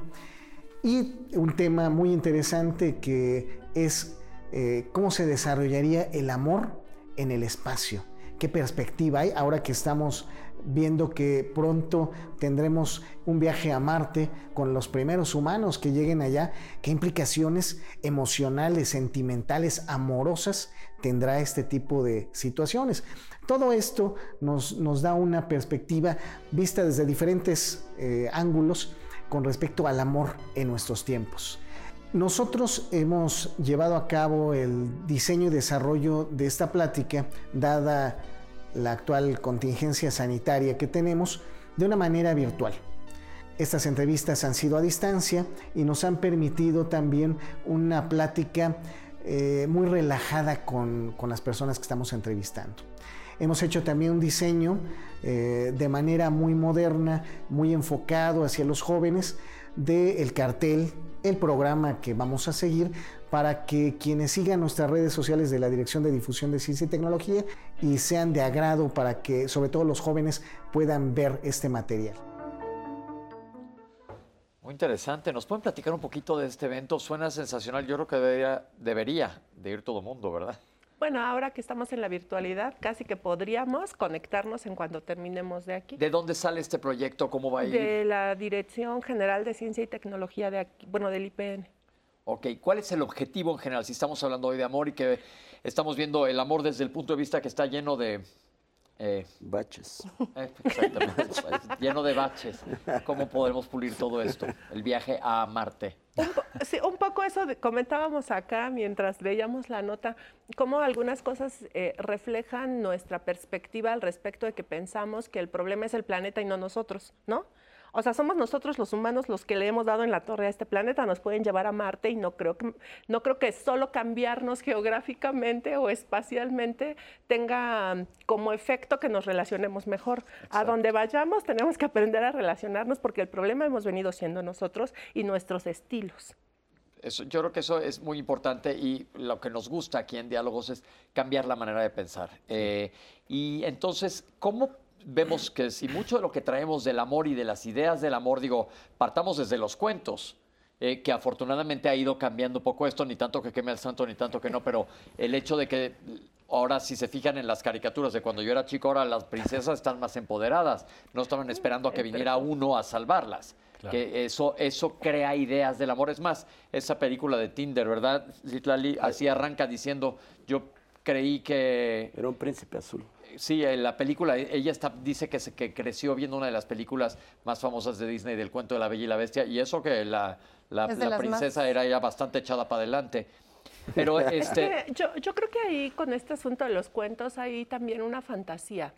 Y un tema muy interesante que es eh, cómo se desarrollaría el amor en el espacio. ¿Qué perspectiva hay ahora que estamos viendo que pronto tendremos un viaje a Marte con los primeros humanos que lleguen allá, qué implicaciones emocionales, sentimentales, amorosas tendrá este tipo de situaciones. Todo esto nos, nos da una perspectiva vista desde diferentes eh, ángulos con respecto al amor en nuestros tiempos. Nosotros hemos llevado a cabo el diseño y desarrollo de esta plática, dada la actual contingencia sanitaria que tenemos de una manera virtual. Estas entrevistas han sido a distancia y nos han permitido también una plática eh, muy relajada con, las personas que estamos entrevistando. Hemos hecho también un diseño eh, de manera muy moderna, muy enfocado hacia los jóvenes del cartel, el programa que vamos a seguir para que quienes sigan nuestras redes sociales de la Dirección de Difusión de Ciencia y Tecnología y sean de agrado para que sobre todo los jóvenes puedan ver este material.
Muy interesante. ¿Nos pueden platicar un poquito de este evento? Suena sensacional. Yo creo que debería, debería de ir todo el mundo, ¿verdad?
Bueno, ahora que estamos en la virtualidad, casi que podríamos conectarnos en cuanto terminemos de aquí.
¿De dónde sale este proyecto? ¿Cómo va a ir?
De la Dirección General de Ciencia y Tecnología de aquí, bueno, del IPN.
Ok, ¿cuál es el objetivo en general? Si estamos hablando hoy de amor y que estamos viendo el amor desde el punto de vista que está lleno de Eh,
baches.
Eh, exactamente, lleno de baches. ¿Cómo podemos pulir todo esto? El viaje a Marte.
Un, sí, un poco eso comentábamos acá mientras veíamos la nota, cómo algunas cosas eh, reflejan nuestra perspectiva al respecto de que pensamos que el problema es el planeta y no nosotros, ¿no? O sea, somos nosotros los humanos los que le hemos dado en la torre a este planeta, nos pueden llevar a Marte y no creo que, no creo que solo cambiarnos geográficamente o espacialmente tenga um, como efecto que nos relacionemos mejor. A donde vayamos tenemos que aprender a relacionarnos porque el problema hemos venido siendo nosotros y nuestros estilos.
Eso, yo creo que eso es muy importante y lo que nos gusta aquí en Diálogos es cambiar la manera de pensar. Eh, y entonces, ¿cómo vemos que si mucho de lo que traemos del amor y de las ideas del amor, digo, partamos desde los cuentos, eh, que afortunadamente ha ido cambiando un poco esto, ni tanto que queme al santo, ni tanto que no, pero el hecho de que ahora si se fijan en las caricaturas de cuando yo era chico, ahora las princesas están más empoderadas, no estaban esperando a que viniera uno a salvarlas. Que eso, eso crea ideas del amor. Es más, esa película de Tinder, ¿verdad? Citlali, así arranca diciendo, yo creí que...
Era un príncipe azul.
Sí, en la película, ella está, dice que, se, que creció viendo una de las películas más famosas de Disney del cuento de la Bella y la Bestia, y eso que la, la, princesa era ya bastante echada para adelante. Pero este...
yo, yo creo que ahí con este asunto de los cuentos hay también una fantasía.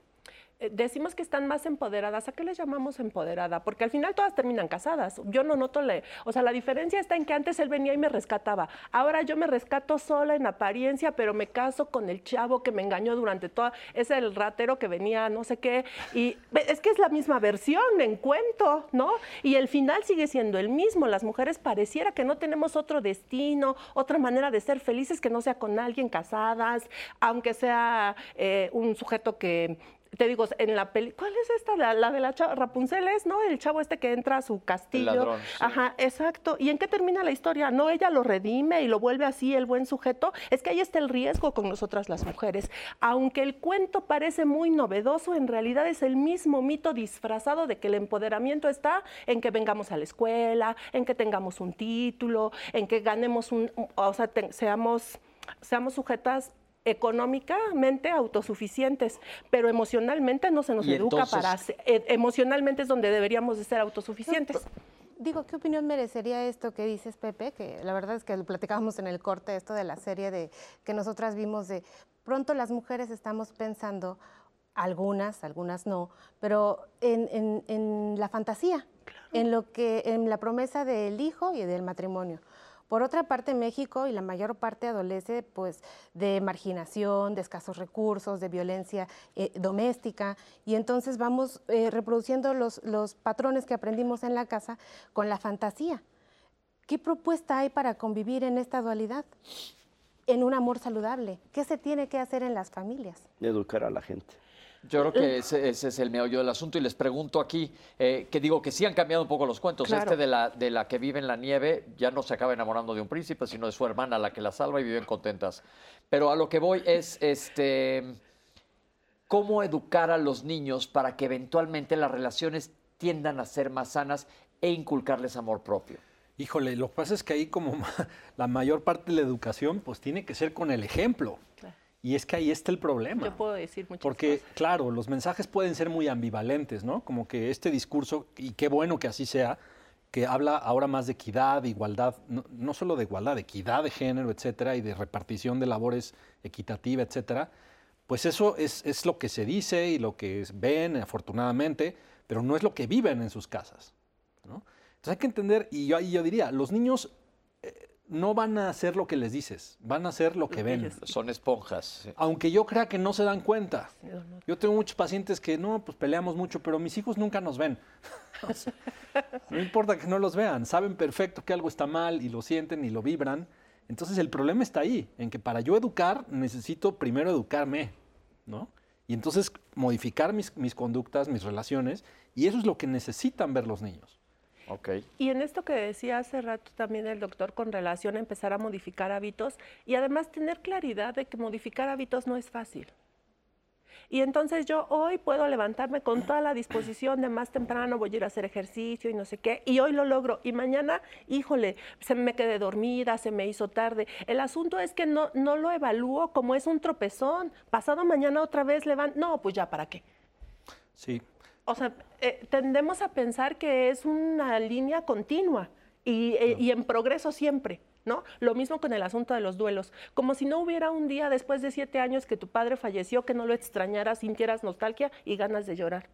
Eh, decimos que están más empoderadas. ¿A qué les llamamos empoderada? Porque al final todas terminan casadas. Yo no noto, le, o sea, la diferencia está en que antes él venía y me rescataba. Ahora yo me rescato sola en apariencia, pero me caso con el chavo que me engañó durante toda, es el ratero que venía, no sé qué. Y es que es la misma versión en cuento, ¿no? Y el final sigue siendo el mismo. Las mujeres pareciera que no tenemos otro destino, otra manera de ser felices que no sea con alguien casadas, aunque sea eh, un sujeto que te digo, en la peli, ¿cuál es esta? La, de la chava, Rapunzel es, ¿no? El chavo este que entra a su castillo. Ajá, exacto. ¿Y en qué termina la historia? No, ella lo redime y lo vuelve así el buen sujeto. Es que ahí está el riesgo con nosotras las mujeres. Aunque el cuento parece muy novedoso, en realidad es el mismo mito disfrazado de que el empoderamiento está en que vengamos a la escuela, en que tengamos un título, en que ganemos un, o sea, seamos seamos sujetas económicamente autosuficientes, pero emocionalmente no se nos educa para e, emocionalmente es donde deberíamos de ser autosuficientes.
Digo, ¿qué opinión merecería esto que dices, Pepe? Que la verdad es que lo platicábamos en el corte, esto de la serie de que nosotras vimos de pronto las mujeres estamos pensando, algunas, algunas no, pero en, en la fantasía, en lo que, en la promesa del hijo y del matrimonio. Por otra parte, México y la mayor parte adolece pues, de marginación, de escasos recursos, de violencia eh, doméstica, y entonces vamos eh, reproduciendo los, los patrones que aprendimos en la casa con la fantasía. ¿Qué propuesta hay para convivir en esta dualidad? En un amor saludable. ¿Qué se tiene que hacer en las familias?
Educar a la gente.
Yo creo que ese, es el meollo del asunto y les pregunto aquí, eh, que digo que sí han cambiado un poco los cuentos. Este de la, de la que vive en la nieve ya no se acaba enamorando de un príncipe, sino de su hermana la que la salva y viven contentas. Pero a lo que voy es este cómo educar a los niños para que eventualmente las relaciones tiendan a ser más sanas e inculcarles amor propio.
Híjole, lo que pasa es que ahí como la mayor parte de la educación pues tiene que ser con el ejemplo. Y es que ahí está el problema.
Yo puedo decir muchas
Porque, claro, los mensajes pueden ser muy ambivalentes, ¿no? Como que este discurso, y qué bueno que así sea, que habla ahora más de equidad, igualdad, no, solo de igualdad, de equidad de género, etcétera, y de repartición de labores equitativa, etcétera, pues eso es, es lo que se dice y lo que ven, afortunadamente, pero no es lo que viven en sus casas, ¿no? Entonces hay que entender, y yo, y yo diría, los niños no van a hacer lo que les dices, van a hacer lo que ven.
Son esponjas.
Aunque yo crea que no se dan cuenta. Yo tengo muchos pacientes que no, pues peleamos mucho, pero mis hijos nunca nos ven. no importa que no los vean, saben perfecto que algo está mal y lo sienten y lo vibran. Entonces el problema está ahí, en que para yo educar necesito primero educarme, ¿no? Y entonces modificar mis, mis conductas, mis relaciones, y eso es lo que necesitan ver los niños.
Y en esto que decía hace rato también el doctor con relación a empezar a modificar hábitos y además tener claridad de que modificar hábitos no es fácil. Y entonces yo hoy puedo levantarme con toda la disposición de más temprano, voy a ir a hacer ejercicio y no sé qué, y hoy lo logro. Y mañana, híjole, se me quedé dormida, se me hizo tarde. El asunto es que no, no lo evalúo como es un tropezón. Pasado mañana otra vez levanto. No, pues ya, ¿para qué?
Sí.
O sea, eh, tendemos a pensar que es una línea continua y, eh, y en progreso siempre. ¿No? Lo mismo con el asunto de los duelos. Como si no hubiera un día después de siete años que tu padre falleció, que no lo extrañaras, sintieras nostalgia y ganas de llorar.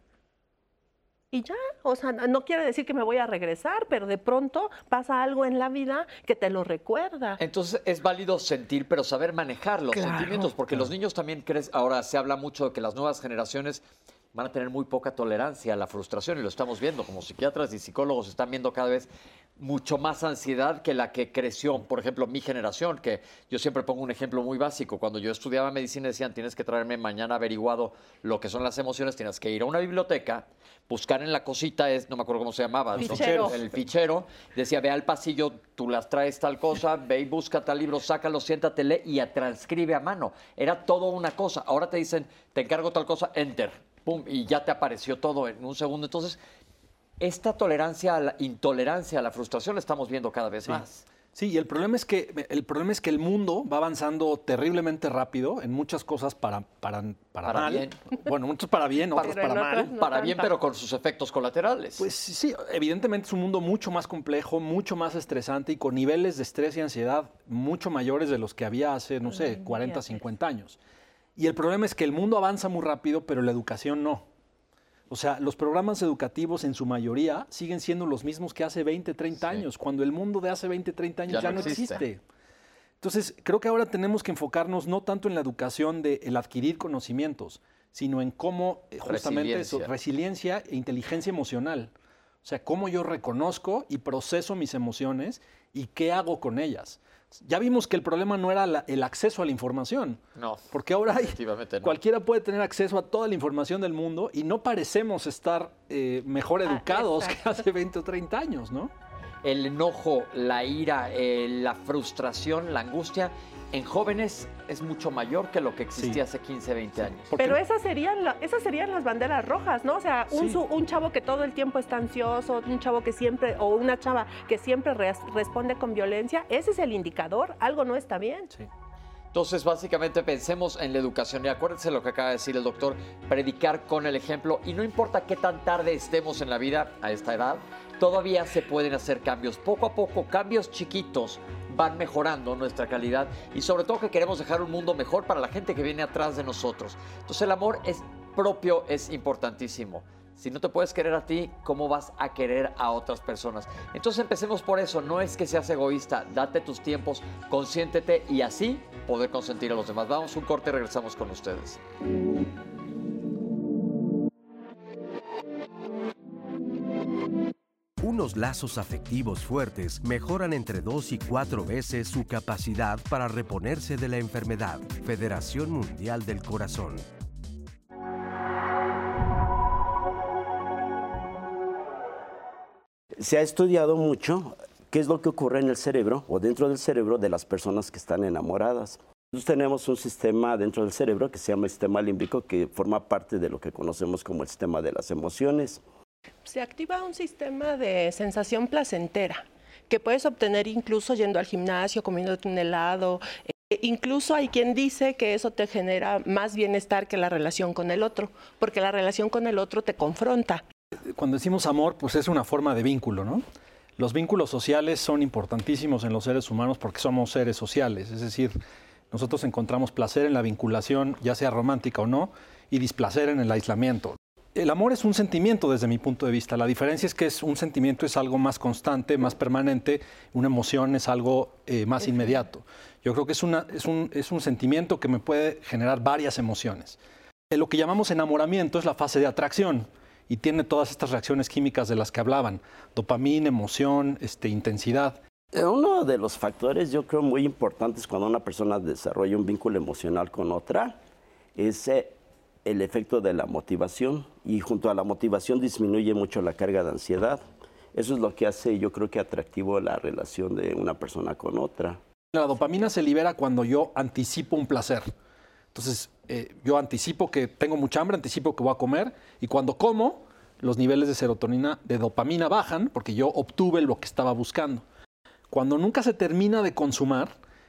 Y ya, o sea, no quiere decir que me voy a regresar, pero de pronto pasa algo en la vida que te lo recuerda.
Entonces es válido sentir, pero saber manejar los
Claro,
sentimientos, porque los niños también crees, ahora se habla mucho de que las nuevas generaciones van a tener muy poca tolerancia a la frustración y lo estamos viendo, como psiquiatras y psicólogos están viendo cada vez mucho más ansiedad que la que creció, por ejemplo, mi generación, que yo siempre pongo un ejemplo muy básico, cuando yo estudiaba medicina decían, tienes que traerme mañana averiguado lo que son las emociones, tienes que ir a una biblioteca, buscar en la cosita, es, no me acuerdo cómo se llamaba, el fichero, decía, ve al pasillo, tú las traes tal cosa, ve y busca tal libro, sácalo, siéntate, lee y a- transcribe a mano. Era todo una cosa. Ahora te dicen, te encargo tal cosa, enter, pum, y ya te apareció todo en un segundo. Entonces, esta tolerancia a la intolerancia a la frustración la estamos viendo cada vez más.
Sí, y el problema es que el problema es que el mundo va avanzando terriblemente rápido en muchas cosas para para, para,
Para
mal.
bien.
Bueno, muchos para bien, otros
Pero en
para
otras
mal.
no
Para bien, pero con sus efectos colaterales.
Pues sí, evidentemente es un mundo mucho más complejo, mucho más estresante y con niveles de estrés y ansiedad mucho mayores de los que había hace, no sé, 40, 50 años. Y el problema es que el mundo avanza muy rápido, pero la educación no. O sea, los programas educativos en su mayoría siguen siendo los mismos que hace 20, 30 años, cuando el mundo de hace 20, 30 años
Ya
ya,
no existe.
existe. Entonces, creo que ahora tenemos que enfocarnos no tanto en la educación de el adquirir conocimientos, sino en cómo eh, justamente eso,
Resiliencia.
resiliencia e inteligencia emocional. O sea, cómo yo reconozco y proceso mis emociones y qué hago con ellas. Ya vimos que el problema no era la- el acceso a la información,
no,
porque ahora hay,
no.
cualquiera puede tener acceso a toda la información del mundo y no parecemos estar eh, mejor
Ah,
educados que hace 20 o 30 años, ¿no?
el enojo, la ira, eh, la frustración, la angustia, en jóvenes es mucho mayor que lo que existía hace 15, 20 años.
Porque
Pero esas serían, la- esas serían las banderas rojas, ¿no? O sea, un,
Sí.
su- un chavo que todo el tiempo está ansioso, un chavo que siempre, o una chava que siempre res- responde con violencia, ese es el indicador, algo no está bien.
Sí.
Entonces, básicamente pensemos en la educación y acuérdense lo que acaba de decir el doctor, predicar con el ejemplo y no importa qué tan tarde estemos en la vida a esta edad, todavía se pueden hacer cambios. Poco a poco, cambios chiquitos van mejorando nuestra calidad y sobre todo que queremos dejar un mundo mejor para la gente que viene atrás de nosotros. Entonces el amor es propio, es importantísimo. Si no te puedes querer a ti, ¿cómo vas a querer a otras personas? Entonces empecemos por eso, no es que seas egoísta, date tus tiempos, consiéntete y así poder consentir a los demás. Vamos un corte y regresamos con ustedes.
Unos lazos afectivos fuertes mejoran entre dos y cuatro veces su capacidad para reponerse de la enfermedad. Federación Mundial del Corazón.
Se ha estudiado mucho qué es lo que ocurre en el cerebro o dentro del cerebro de las personas que están enamoradas. Nosotros tenemos un sistema dentro del cerebro que se llama sistema límbico que forma parte de lo que conocemos como el sistema de las emociones.
Se activa un sistema de sensación placentera que puedes obtener incluso yendo al gimnasio, comiéndote un helado. Eh, incluso hay quien dice que eso te genera más bienestar que la relación con el otro, porque la relación con el otro te confronta.
Cuando decimos amor, pues es una forma de vínculo, ¿no? Los vínculos sociales son importantísimos en los seres humanos porque somos seres sociales, es decir, nosotros encontramos placer en la vinculación, ya sea romántica o no, y displacer en el aislamiento. El amor es un sentimiento desde mi punto de vista. La diferencia es que es un sentimiento es algo más constante, más permanente, una emoción es algo eh, más inmediato. Yo creo que es, una, es, un, es un sentimiento que me puede generar varias emociones. Eh, Lo que llamamos enamoramiento es la fase de atracción y tiene todas estas reacciones químicas de las que hablaban, dopamina, emoción, este, intensidad.
Eh, Uno de los factores yo creo muy importantes cuando una persona desarrolla un vínculo emocional con otra es eh, el efecto de la motivación y junto a la motivación disminuye mucho la carga de ansiedad. Eso es lo que hace yo creo que atractivo la relación de una persona con otra.
La dopamina se libera cuando yo anticipo un placer. Entonces, eh, yo anticipo que tengo mucha hambre, anticipo que voy a comer y cuando como, los niveles de serotonina, de dopamina bajan porque yo obtuve lo que estaba buscando. Cuando nunca se termina de consumar,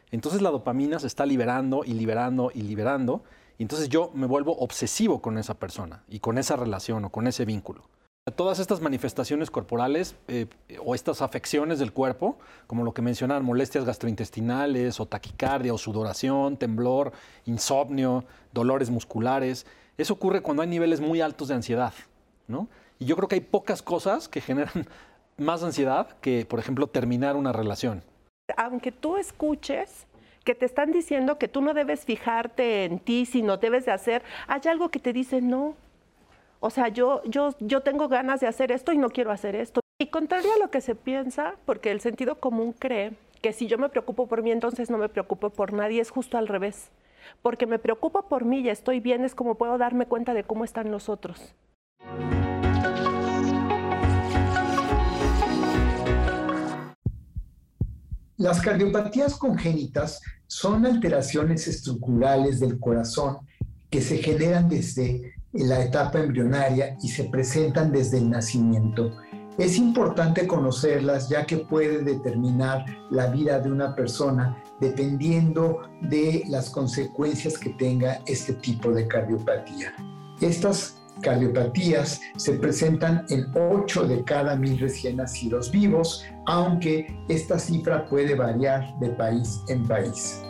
entonces la dopamina se está liberando y liberando y liberando y entonces yo me vuelvo obsesivo con esa persona y con esa relación o con ese vínculo. Todas estas manifestaciones corporales eh, o estas afecciones del cuerpo, como lo que mencionan, molestias gastrointestinales o taquicardia o sudoración, temblor, insomnio, dolores musculares, eso ocurre cuando hay niveles muy altos de ansiedad. ¿no? Y yo creo que hay pocas cosas que generan más ansiedad que, por ejemplo, terminar una relación.
Aunque tú escuches que te están diciendo que tú no debes fijarte en ti, sino debes de hacer, hay algo que te dice no, o sea, yo, yo, yo tengo ganas de hacer esto y no quiero hacer esto. Y contrario a lo que se piensa, porque el sentido común cree que si yo me preocupo por mí, entonces no me preocupo por nadie, es justo al revés. Porque me preocupo por mí y estoy bien, es como puedo darme cuenta de cómo están los otros.
Las cardiopatías congénitas son alteraciones estructurales del corazón que se generan desde la etapa embrionaria y se presentan desde el nacimiento. Es importante conocerlas ya que puede determinar la vida de una persona dependiendo de las consecuencias que tenga este tipo de cardiopatía. Estas cardiopatías se presentan en 8 de cada mil recién nacidos vivos, aunque esta cifra puede variar de país en país.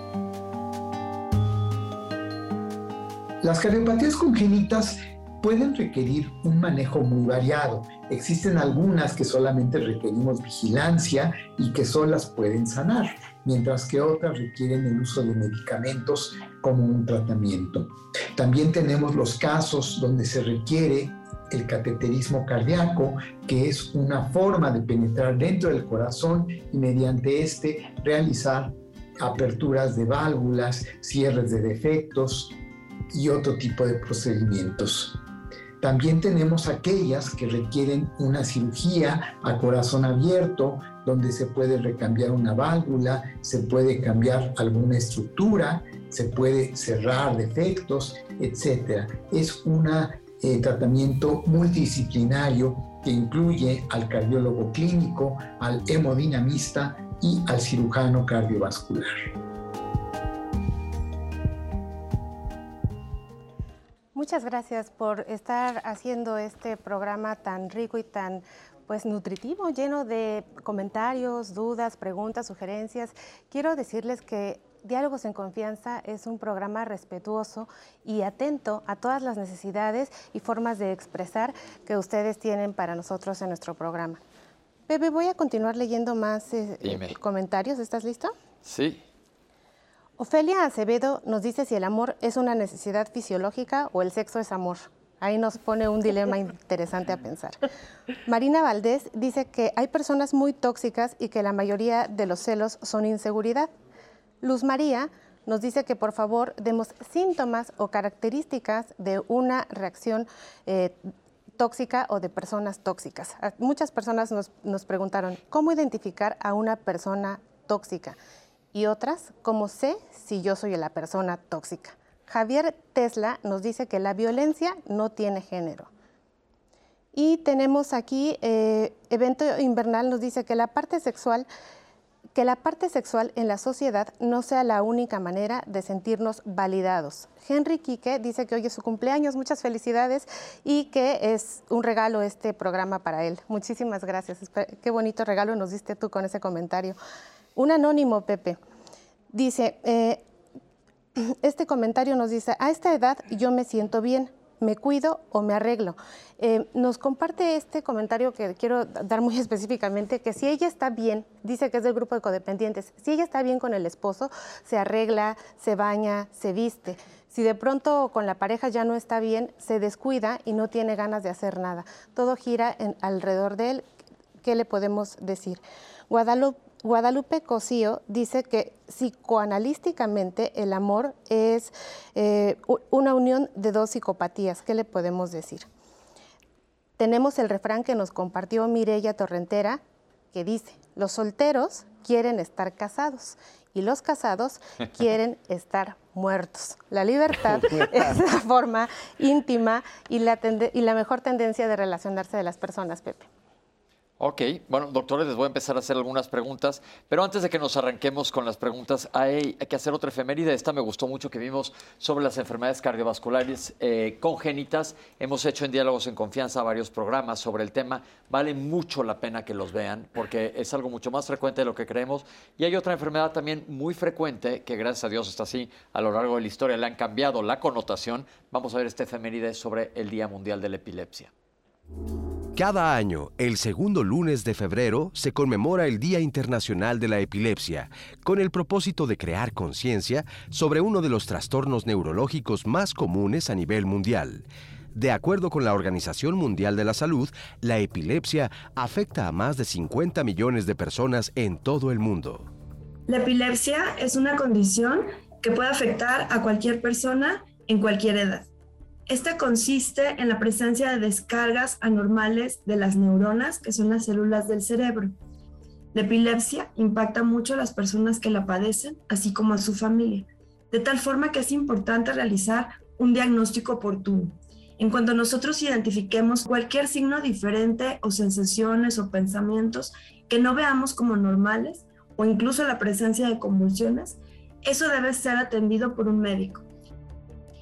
Las cardiopatías congénitas pueden requerir un manejo muy variado. Existen algunas que solamente requerimos vigilancia y que solas pueden sanar, mientras que otras requieren el uso de medicamentos como un tratamiento. También tenemos los casos donde se requiere el cateterismo cardíaco, que es una forma de penetrar dentro del corazón y mediante este realizar aperturas de válvulas, cierres de defectos, y otro tipo de procedimientos. También tenemos aquellas que requieren una cirugía a corazón abierto, donde se puede recambiar una válvula, se puede cambiar alguna estructura, se puede cerrar defectos, etc. Es un eh, tratamiento multidisciplinario que incluye al cardiólogo clínico, al hemodinamista y al cirujano cardiovascular.
Muchas gracias por estar haciendo este programa tan rico y tan pues nutritivo, lleno de comentarios, dudas, preguntas, sugerencias. Quiero decirles que Diálogos en Confianza es un programa respetuoso y atento a todas las necesidades y formas de expresar que ustedes tienen para nosotros en nuestro programa. Bebe, voy a continuar leyendo más eh, comentarios. ¿Estás listo?
Sí.
Ofelia Acevedo nos dice si el amor es una necesidad fisiológica o el sexo es amor. Ahí nos pone un dilema interesante a pensar. Marina Valdés dice que hay personas muy tóxicas y que la mayoría de los celos son inseguridad. Luz María nos dice que por favor demos síntomas o características de una reacción eh, tóxica o de personas tóxicas. Muchas personas nos, nos preguntaron, ¿cómo identificar a una persona tóxica? Y otras, como sé si yo soy la persona tóxica. Javier Tesla nos dice que la violencia no tiene género. Y tenemos aquí, eh, Evento Invernal nos dice que la parte sexual que la parte sexual en la sociedad no sea la única manera de sentirnos validados. Henry Quique dice que hoy es su cumpleaños, muchas felicidades y que es un regalo este programa para él. Muchísimas gracias. Qué bonito regalo nos diste tú con ese comentario. Un anónimo, Pepe, dice, eh, este comentario nos dice, a esta edad yo me siento bien, me cuido o me arreglo. Eh, nos comparte este comentario que quiero dar muy específicamente, que si ella está bien, dice que es del grupo de codependientes, si ella está bien con el esposo, se arregla, se baña, se viste. Si de pronto con la pareja ya no está bien, se descuida y no tiene ganas de hacer nada. Todo gira alrededor de él. ¿Qué le podemos decir? Guadalupe Guadalupe Cosío dice que psicoanalísticamente el amor es eh, una unión de dos psicopatías. ¿Qué le podemos decir? Tenemos el refrán que nos compartió Mirella Torrentera, que dice, los solteros quieren estar casados y los casados quieren estar muertos. La libertad es la forma íntima y la, y la mejor tendencia de relacionarse de las personas, Pepe.
Ok, bueno, doctores, les voy a empezar a hacer algunas preguntas, pero antes de que nos arranquemos con las preguntas, hay, que hacer otra efeméride. Esta me gustó mucho que vimos sobre las enfermedades cardiovasculares eh, congénitas. Hemos hecho en Diálogos en Confianza varios programas sobre el tema. Vale mucho la pena que los vean porque es algo mucho más frecuente de lo que creemos. Y hay otra enfermedad también muy frecuente que gracias a Dios está así a lo largo de la historia. Le han cambiado la connotación. Vamos a ver esta efeméride sobre el Día Mundial de la Epilepsia.
Cada año, el segundo lunes de febrero, se conmemora el Día Internacional de la Epilepsia, con el propósito de crear conciencia sobre uno de los trastornos neurológicos más comunes a nivel mundial. De acuerdo con la Organización Mundial de la Salud, la epilepsia afecta a más de 50 millones de personas en todo el mundo.
La epilepsia es una condición que puede afectar a cualquier persona en cualquier edad. Esta consiste en la presencia de descargas anormales de las neuronas, que son las células del cerebro. La epilepsia impacta mucho a las personas que la padecen, así como a su familia, de tal forma que es importante realizar un diagnóstico oportuno. En cuanto nosotros identifiquemos cualquier signo diferente o sensaciones o pensamientos que no veamos como normales o incluso la presencia de convulsiones, eso debe ser atendido por un médico.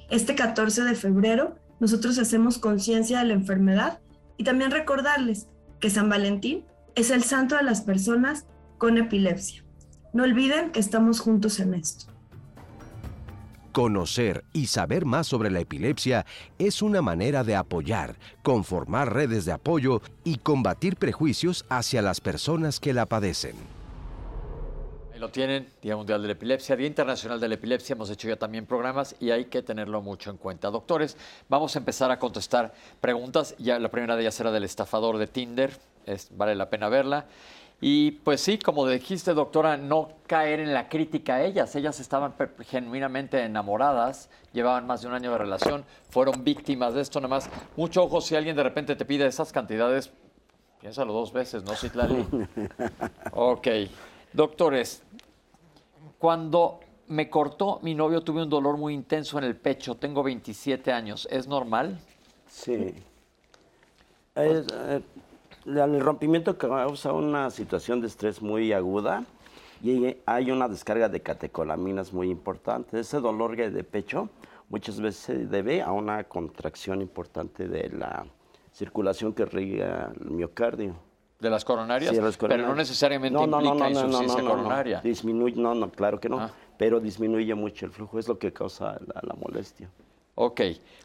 Este 14 de febrero nosotros hacemos conciencia de la enfermedad y también recordarles que San Valentín es el santo de las personas con epilepsia. No olviden que estamos juntos en esto.
Conocer y saber más sobre la epilepsia es una manera de apoyar, conformar redes de apoyo y combatir prejuicios hacia las personas que la padecen.
Ahí lo tienen, Día Mundial de la Epilepsia, Día Internacional de la Epilepsia, hemos hecho ya también programas y hay que tenerlo mucho en cuenta. Doctores, vamos a empezar a contestar preguntas. Ya la primera de ellas era del estafador de Tinder, es, vale la pena verla. Y pues sí, como dijiste, doctora, no caer en la crítica a ellas. Ellas estaban genuinamente enamoradas, llevaban más de un año de relación, fueron víctimas de esto. Nada más, mucho ojo si alguien de repente te pide esas cantidades, piénsalo dos veces, ¿no, Citlali? ok. Doctores, cuando me cortó mi novio tuve un dolor muy intenso en el pecho, tengo 27 años, ¿es normal?
Sí. Eh, el rompimiento causa una situación de estrés muy aguda y hay una descarga de catecolaminas muy importante. Ese dolor de pecho muchas veces se debe a una contracción importante de la circulación que riega el miocardio.
¿De las coronarias? Pero no necesariamente implica insuficiencia coronaria.
Disminuye, no, no, claro que no. Ah. Pero disminuye mucho el flujo, es lo que causa la, molestia.
Ok.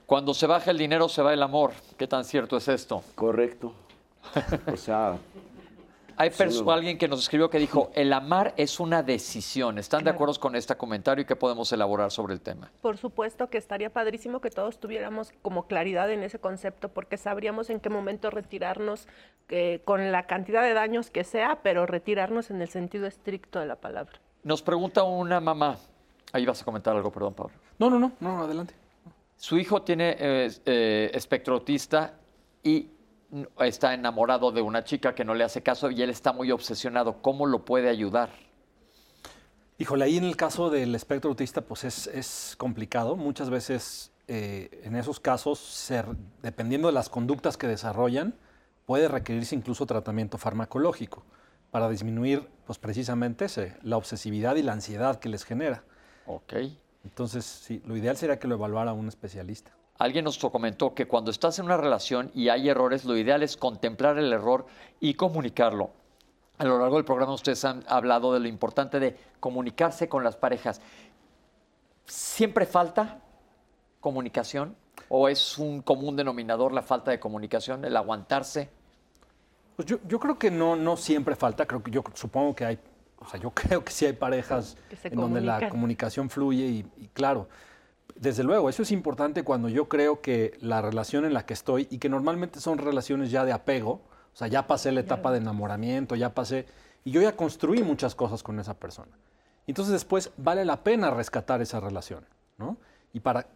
Cuando se baja el dinero, se va el amor. ¿Qué tan cierto es esto?
Correcto. o sea,
hay alguien que nos escribió que dijo, el amar es una decisión. ¿Están de acuerdo con este comentario y qué podemos elaborar sobre el tema?
Por supuesto que estaría padrísimo que todos tuviéramos como claridad en ese concepto porque sabríamos en qué momento retirarnos eh, con la cantidad de daños que sea, pero retirarnos en el sentido estricto de la palabra.
Nos pregunta una mamá. Ahí vas a comentar algo, perdón, Pablo.
No, no, no, no, adelante.
Su hijo tiene eh, eh, espectro autista y está enamorado de una chica que no le hace caso y él está muy obsesionado. ¿Cómo lo puede ayudar?
Híjole, ahí en el caso del espectro autista, pues es, complicado. Muchas veces eh, en esos casos, dependiendo de las conductas que desarrollan, puede requerirse incluso tratamiento farmacológico para disminuir, pues precisamente ese, la obsesividad y la ansiedad que les genera.
Ok.
Entonces, sí, lo ideal sería que lo evaluara un especialista.
Alguien nos comentó que cuando estás en una relación y hay errores, lo ideal es contemplar el error y comunicarlo. A lo largo del programa ustedes han hablado de lo importante de comunicarse con las parejas. ¿Siempre falta comunicación? ¿O es un común denominador la falta de comunicación, el aguantarse?
Pues yo, creo que no, no siempre falta, creo que yo supongo que hay, o sea, yo creo que sí hay parejas en donde la comunicación fluye y claro, desde luego, eso es importante cuando yo creo que la relación en la que estoy, y que normalmente son relaciones ya de apego, o sea, ya pasé la etapa de enamoramiento, ya pasé, y yo ya construí muchas cosas con esa persona. Entonces después vale la pena rescatar esa relación, ¿no? Y para,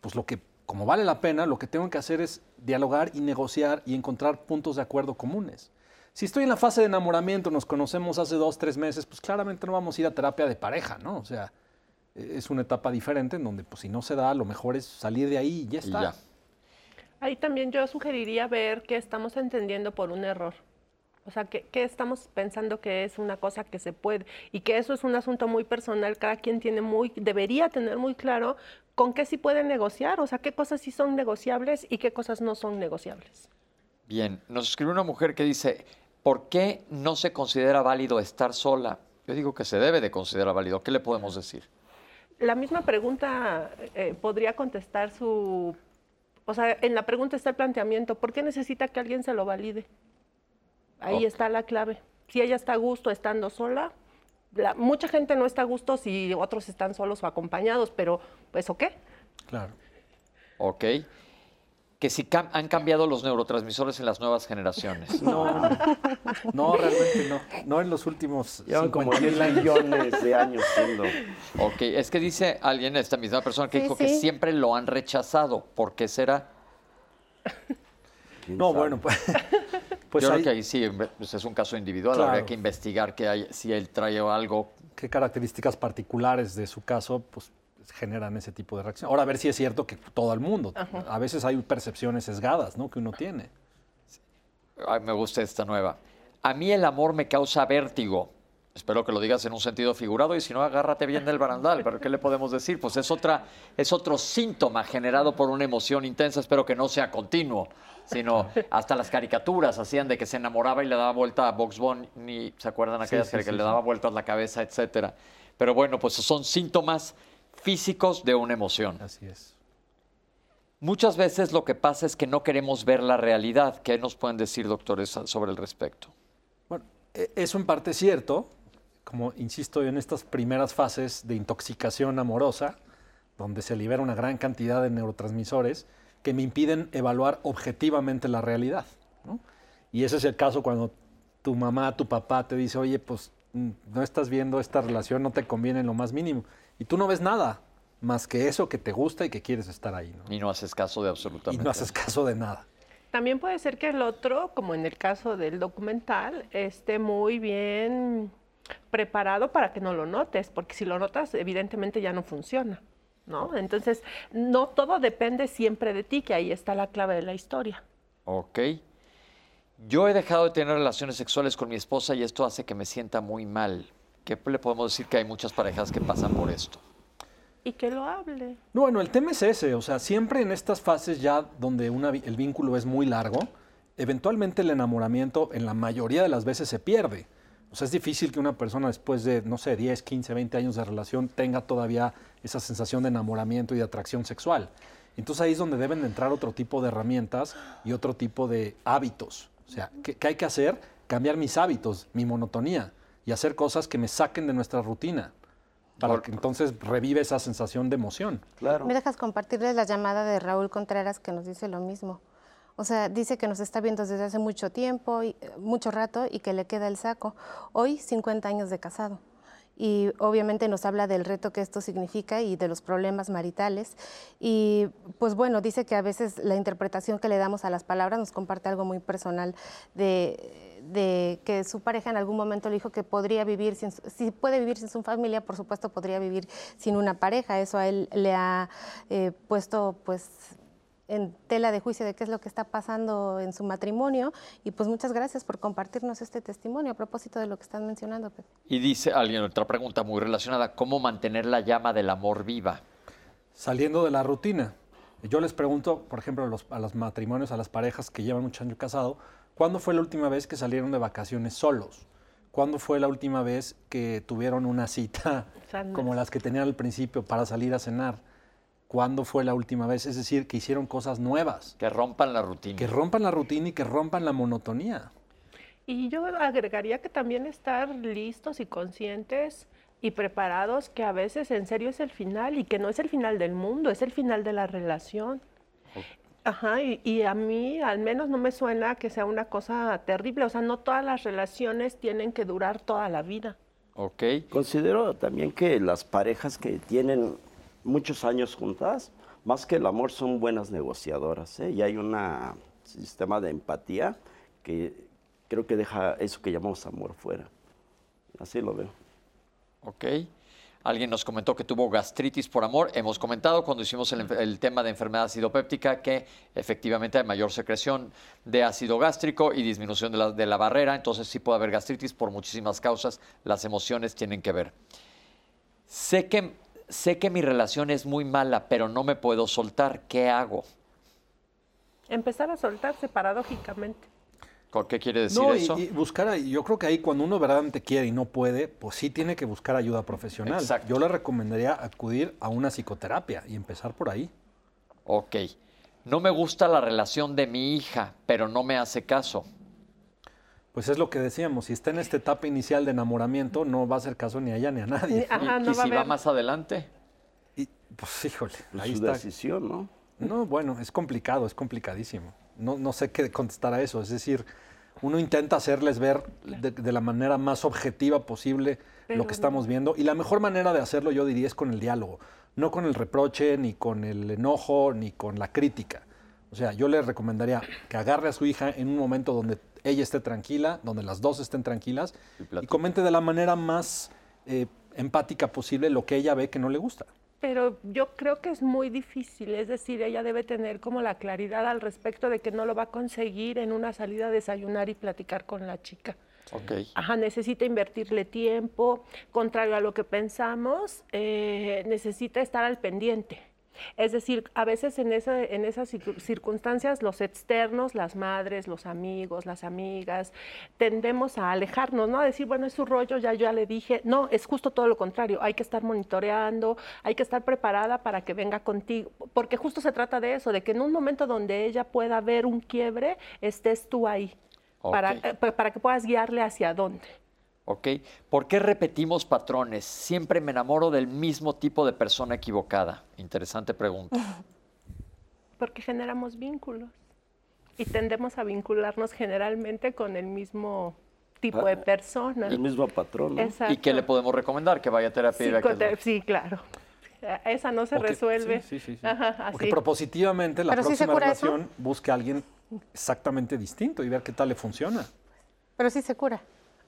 pues lo que, como vale la pena, lo que tengo que hacer es dialogar y negociar y encontrar puntos de acuerdo comunes. Si estoy en la fase de enamoramiento, nos conocemos hace dos, tres meses, pues claramente no vamos a ir a terapia de pareja, ¿no? O sea, es una etapa diferente en donde, pues si no se da, lo mejor es salir de ahí y ya está.
Ahí también yo sugeriría ver qué estamos entendiendo por un error. O sea, ¿qué, estamos pensando que es una cosa que se puede? Y que eso es un asunto muy personal. Cada quien tiene muy, debería tener muy claro con qué sí puede negociar. O sea, qué cosas sí son negociables y qué cosas no son negociables.
Bien, nos escribe una mujer que dice, ¿por qué no se considera válido estar sola? Yo digo que se debe de considerar válido. ¿Qué le podemos decir?
La misma pregunta eh, podría contestar su... O sea, en la pregunta está el planteamiento, ¿por qué necesita que alguien se lo valide? Ahí está la clave. Si ella está a gusto estando sola, mucha gente no está a gusto si otros están solos o acompañados, pero pues ¿o qué?
Claro.
Ok. Que si han cambiado los neurotransmisores en las nuevas generaciones.
No, no, realmente no. No en los últimos.
Llevan como 10 millones de años siendo.
Ok, es que dice alguien, esta misma persona, que dijo que siempre lo han rechazado. ¿Por qué será?
No, bueno, pues.
pues Yo creo que ahí sí pues, es un caso individual, habría que investigar que hay, si él trae algo.
¿Qué características particulares de su caso pues, generan ese tipo de reacción? Ahora, a ver si es cierto que todo el mundo. A veces hay percepciones sesgadas ¿no? que uno tiene.
Ay, me gusta esta nueva. A mí el amor me causa vértigo. Espero que lo digas en un sentido figurado y si no, agárrate bien del barandal. ¿Pero qué le podemos decir? Pues es, otra, es otro síntoma generado por una emoción intensa. Espero que no sea continuo, sino hasta las caricaturas hacían de que se enamoraba y le daba vuelta a Box Bunny. ¿Se acuerdan aquellas que, le daba vueltas la cabeza, etcétera? Pero bueno, pues son síntomas físicos de una emoción.
Así es.
Muchas veces lo que pasa es que no queremos ver la realidad. ¿Qué nos pueden decir, doctores, sobre el respecto?
Bueno, e, eso en parte es cierto como insisto, en estas primeras fases de intoxicación amorosa, donde se libera una gran cantidad de neurotransmisores que me impiden evaluar objetivamente la realidad. Y ese es el caso cuando tu mamá, tu papá te dice, oye, pues mm, no estás viendo esta relación, no te conviene en lo más mínimo. Y tú no ves nada más que eso que te gusta y que quieres estar ahí.
Y no haces caso de absolutamente
Y no haces caso de nada.
También puede ser que el otro, como en el caso del documental, esté muy bien preparado para que no lo notes, porque si lo notas, evidentemente ya no funciona. ¿no? Entonces, no todo depende siempre de ti, que ahí está la clave de la historia.
Ok. Yo he dejado de tener relaciones sexuales con mi esposa y esto hace que me sienta muy mal. ¿Qué le podemos decir que hay muchas parejas que pasan por esto?
Y que lo hable.
No, bueno, el tema es ese, o sea, siempre en estas fases ya donde el vínculo es muy largo, eventualmente el enamoramiento en la mayoría de las veces se pierde. O sea, es difícil que una persona después de, no sé, 10, 15, 20 años de relación tenga todavía esa sensación de enamoramiento y de atracción sexual. Entonces ahí es donde deben entrar otro tipo de herramientas y otro tipo de hábitos. O sea, ¿qué, hay que hacer? Cambiar mis hábitos, mi monotonía y hacer cosas que me saquen de nuestra rutina para que entonces revive esa sensación de emoción.
Claro. ¿Me dejas compartirles la llamada de Raúl Contreras que nos dice lo mismo? O sea, dice que nos está viendo desde hace mucho tiempo, y, mucho rato, y que le queda el saco. Hoy, 50 años de casado. Y obviamente nos habla del reto que esto significa y de los problemas maritales. Y pues bueno, dice que a veces la interpretación que le damos a las palabras nos comparte algo muy personal de, que su pareja en algún momento le dijo que podría vivir, sin, si puede vivir sin su familia, por supuesto podría vivir sin una pareja. Eso a él le ha eh, puesto pues en tela de juicio de qué es lo que está pasando en su matrimonio. Y pues muchas gracias por compartirnos este testimonio a propósito de lo que están mencionando, Pepe.
Y dice alguien, otra pregunta muy relacionada, ¿cómo mantener la llama del amor viva?
Saliendo de la rutina. Yo les pregunto, por ejemplo, a los, a los matrimonios, a las parejas que llevan muchos años casados, ¿cuándo fue la última vez que salieron de vacaciones solos? ¿Cuándo fue la última vez que tuvieron una cita como las que tenían al principio para salir a cenar? Cuándo fue la última vez, es decir, que hicieron cosas nuevas.
Que rompan la rutina.
Que rompan la rutina y que rompan la monotonía.
Y yo agregaría que también estar listos y conscientes y preparados que a veces en serio es el final y que no es el final del mundo, es el final de la relación. Ajá, y, y, a mí al menos no me suena que sea una cosa terrible, o sea, no todas las relaciones tienen que durar toda la vida.
Ok.
Considero también que las parejas que tienen muchos años juntas, más que el amor son buenas negociadoras. ¿eh? Y hay un sistema de empatía que, creo que deja eso que llamamos amor fuera. Así lo veo.
Ok. Alguien nos comentó que tuvo gastritis por amor. Hemos comentado cuando hicimos el, el, tema de enfermedad acidopéptica que efectivamente hay mayor secreción de ácido gástrico y disminución de la, de la barrera. Entonces sí puede haber gastritis por muchísimas causas. Las emociones tienen que ver. Sé que, sé que mi relación es muy mala, pero no me puedo soltar. ¿Qué hago?
Empezar a soltarse paradójicamente.
¿Qué quiere decir
no, y,
eso?
Y buscar, yo creo que ahí cuando uno verdaderamente quiere y no puede, pues sí tiene que buscar ayuda profesional.
Exacto.
Yo le recomendaría acudir a una psicoterapia y empezar por ahí.
Ok. No me gusta la relación de mi hija, pero no me hace caso.
Pues es lo que decíamos, si está en esta etapa inicial de enamoramiento, no va a hacer caso ni a ella ni a nadie.
Ajá,
¿Y,
no
y
va a
si va más adelante?
Y, pues híjole,
Pues
ahí
su
está.
decisión, ¿no?
No, bueno, es complicado, es complicadísimo. No, no sé qué contestar a eso. Es decir, uno intenta hacerles ver de, de la manera más objetiva posible
Pero
lo que estamos viendo. Y la mejor manera de hacerlo, yo diría, es con el diálogo. No con el reproche, ni con el enojo, ni con la crítica. O sea, yo le recomendaría que agarre a su hija en un momento donde ella esté tranquila, donde las dos estén tranquilas,
Y
comente de la manera más eh, empática posible lo que ella ve que no le gusta.
Pero yo creo que es muy difícil, es decir, ella debe tener como la claridad al respecto de que no lo va a conseguir en una salida a desayunar y platicar con la chica.
Ok.
Ajá, necesita invertirle tiempo, contrario a lo que pensamos, eh, necesita estar al pendiente. Es decir, a veces en, esa- en esas circu- circunstancias los externos, las madres, los amigos, las amigas, tendemos a alejarnos, ¿no? A decir, bueno, es su rollo, ya yo ya le dije. No, es justo todo lo contrario. Hay que estar monitoreando, hay que estar preparada para que venga contigo, porque justo se trata de eso, de que en un momento donde ella pueda ver un quiebre, estés tú ahí, para, eh, pa- para que puedas guiarle hacia dónde.
Ok. ¿Por qué repetimos patrones? Siempre me enamoro del mismo tipo de persona equivocada. Interesante pregunta.
Porque generamos vínculos y tendemos a vincularnos generalmente con el mismo tipo de
Ah,
persona.
El mismo patrón, ¿no?
Exacto.
¿Y qué le podemos recomendar? Que vaya a terapia y vea qué es lo-
Psicote- Sí, claro. Esa no se resuelve.
sí, sí, sí, sí.
Ajá,
O que
así.
propositivamente la
Pero
próxima relación busque a alguien exactamente distinto y ver qué tal le funciona.
Pero sí se cura.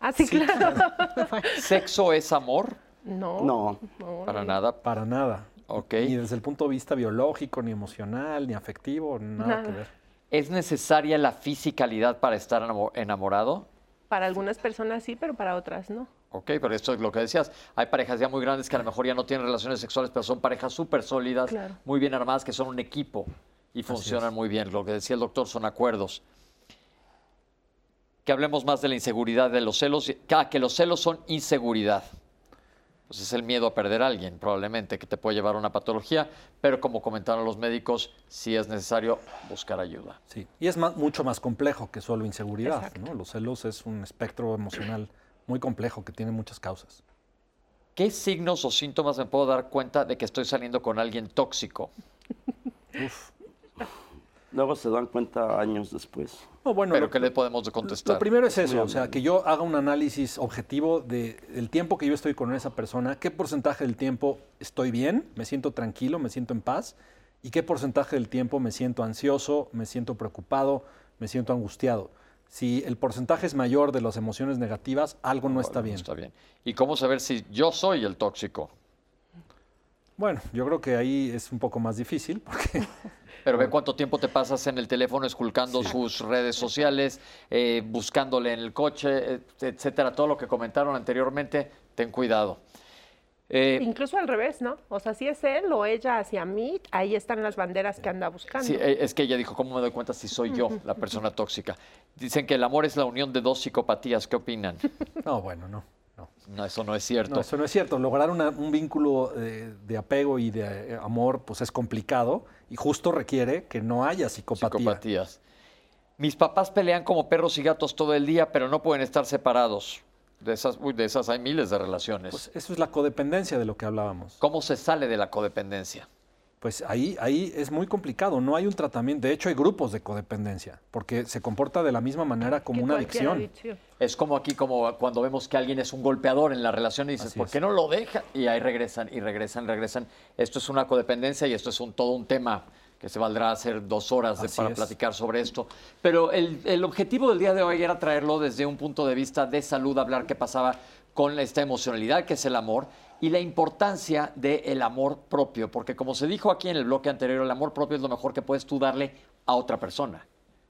Ah, sí, claro.
¿Sexo es amor?
No.
No.
no,
Para
no.
nada.
Para nada.
Ok.
Ni desde el punto de vista biológico, ni emocional, ni afectivo, nada, que ver.
¿Es necesaria la fisicalidad para estar enamo- enamorado?
Para algunas personas sí, pero para otras no.
Ok, pero esto es lo que decías. Hay parejas ya muy grandes que a lo mejor ya no tienen relaciones sexuales, pero son parejas súper sólidas,
Claro.
muy bien armadas, que son un equipo y funcionan muy bien. Lo que decía el doctor son acuerdos. Que hablemos más de la inseguridad de los celos. Ah, que los celos son inseguridad. Pues es el miedo a perder a alguien, probablemente, que te puede llevar a una patología, pero como comentaron los médicos, sí es necesario buscar ayuda.
Sí. Y es más- mucho más complejo que solo inseguridad. ¿no? Los celos es un espectro emocional muy complejo que tiene muchas causas.
¿Qué signos o síntomas me puedo dar cuenta de que estoy saliendo con alguien tóxico?
Luego se dan cuenta años después.
No, bueno,
Pero
lo-
¿qué le podemos contestar?
Lo primero es eso, o sea, que yo haga un análisis objetivo de- del tiempo que yo estoy con esa persona, qué porcentaje del tiempo estoy bien, me siento tranquilo, me siento en paz, y qué porcentaje del tiempo me siento ansioso, me siento preocupado, me siento angustiado. Si el porcentaje es mayor de las emociones negativas, algo no está
Bueno,
bien.
Está bien. ¿Y cómo saber si yo soy el tóxico?
Bueno, yo creo que ahí es un poco más difícil, porque
Pero ve cuánto tiempo te pasas en el teléfono esculcando sus redes sociales, eh, buscándole en el coche, et- etcétera. Todo lo que comentaron anteriormente, ten cuidado. Eh,
Incluso al revés, ¿no? O sea, si es él o ella hacia mí, ahí están las banderas que anda buscando.
sí, eh, es que ella dijo, ¿cómo me doy cuenta si soy yo la persona tóxica? Dicen que el amor es la unión de dos psicopatías. ¿Qué opinan?
no, bueno, no. No.
No, eso no es cierto.
No, eso no es cierto. Lograr una- un vínculo eh, de apego y de eh, amor, pues es complicado y justo requiere que no haya psicopatía.
Psicopatías. Mis papás pelean como perros y gatos todo el día, pero no pueden estar separados. De esas, uy, de esas hay miles de relaciones.
Pues eso es la codependencia de lo que hablábamos.
¿Cómo se sale de la codependencia?
Pues ahí, ahí es muy complicado, no hay un tratamiento. De hecho, hay grupos de codependencia, porque se comporta de la misma manera como una adicción.
adicción.
Es como aquí, como cuando vemos que alguien es un golpeador en la relación y dices,
Así
¿por
es.
qué no lo deja? Y ahí regresan y regresan, regresan. Esto es una codependencia y esto es un, todo un tema que se valdrá hacer dos horas de- para
es.
platicar sobre esto. Pero el, el objetivo del día de hoy era traerlo desde un punto de vista de salud, hablar qué pasaba con esta emocionalidad que es el amor y la importancia del amor propio, porque como se dijo aquí en el bloque anterior, el amor propio es lo mejor que puedes tú darle a otra persona.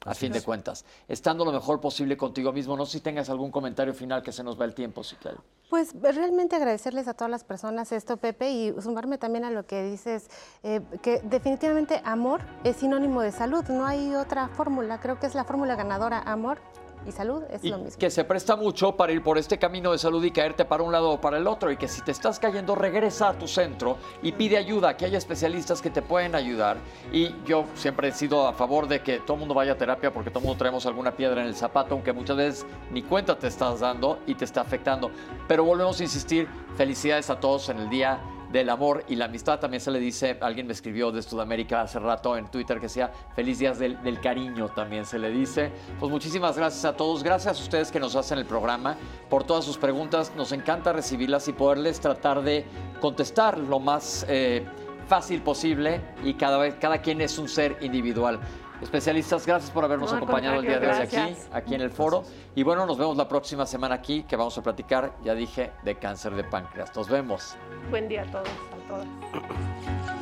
A fin de cuentas, estando lo mejor posible contigo mismo. No sé si tengas algún comentario final que se nos va el tiempo, si claro.
Pues realmente agradecerles a todas las personas esto, Pepe, y sumarme también a lo que dices, eh, que definitivamente amor es sinónimo de salud, no hay otra fórmula, creo que es la fórmula ganadora, amor y salud es
y
lo mismo.
que se presta mucho para ir por este camino de salud y caerte para un lado o para el otro y que si te estás cayendo regresa a tu centro y pide ayuda, que haya especialistas que te pueden ayudar y yo siempre he sido a favor de que todo el mundo vaya a terapia porque todo el mundo traemos alguna piedra en el zapato, aunque muchas veces ni cuenta te estás dando y te está afectando. Pero volvemos a insistir, felicidades a todos en el día del amor y la amistad. También se le dice, alguien me escribió de Sudamérica hace rato en Twitter que decía, feliz días del, del cariño también se le dice. Pues muchísimas gracias a todos, gracias a ustedes que nos hacen el programa, por todas sus preguntas, nos encanta recibirlas y poderles tratar de contestar lo más eh, fácil posible y cada vez, cada quien es un ser individual. Especialistas, gracias por habernos
No,
acompañado el día de hoy aquí, aquí en el foro. Y bueno, nos vemos la próxima semana aquí, que vamos a platicar, ya dije, de cáncer de páncreas. Nos vemos.
Buen día a todos, a todas.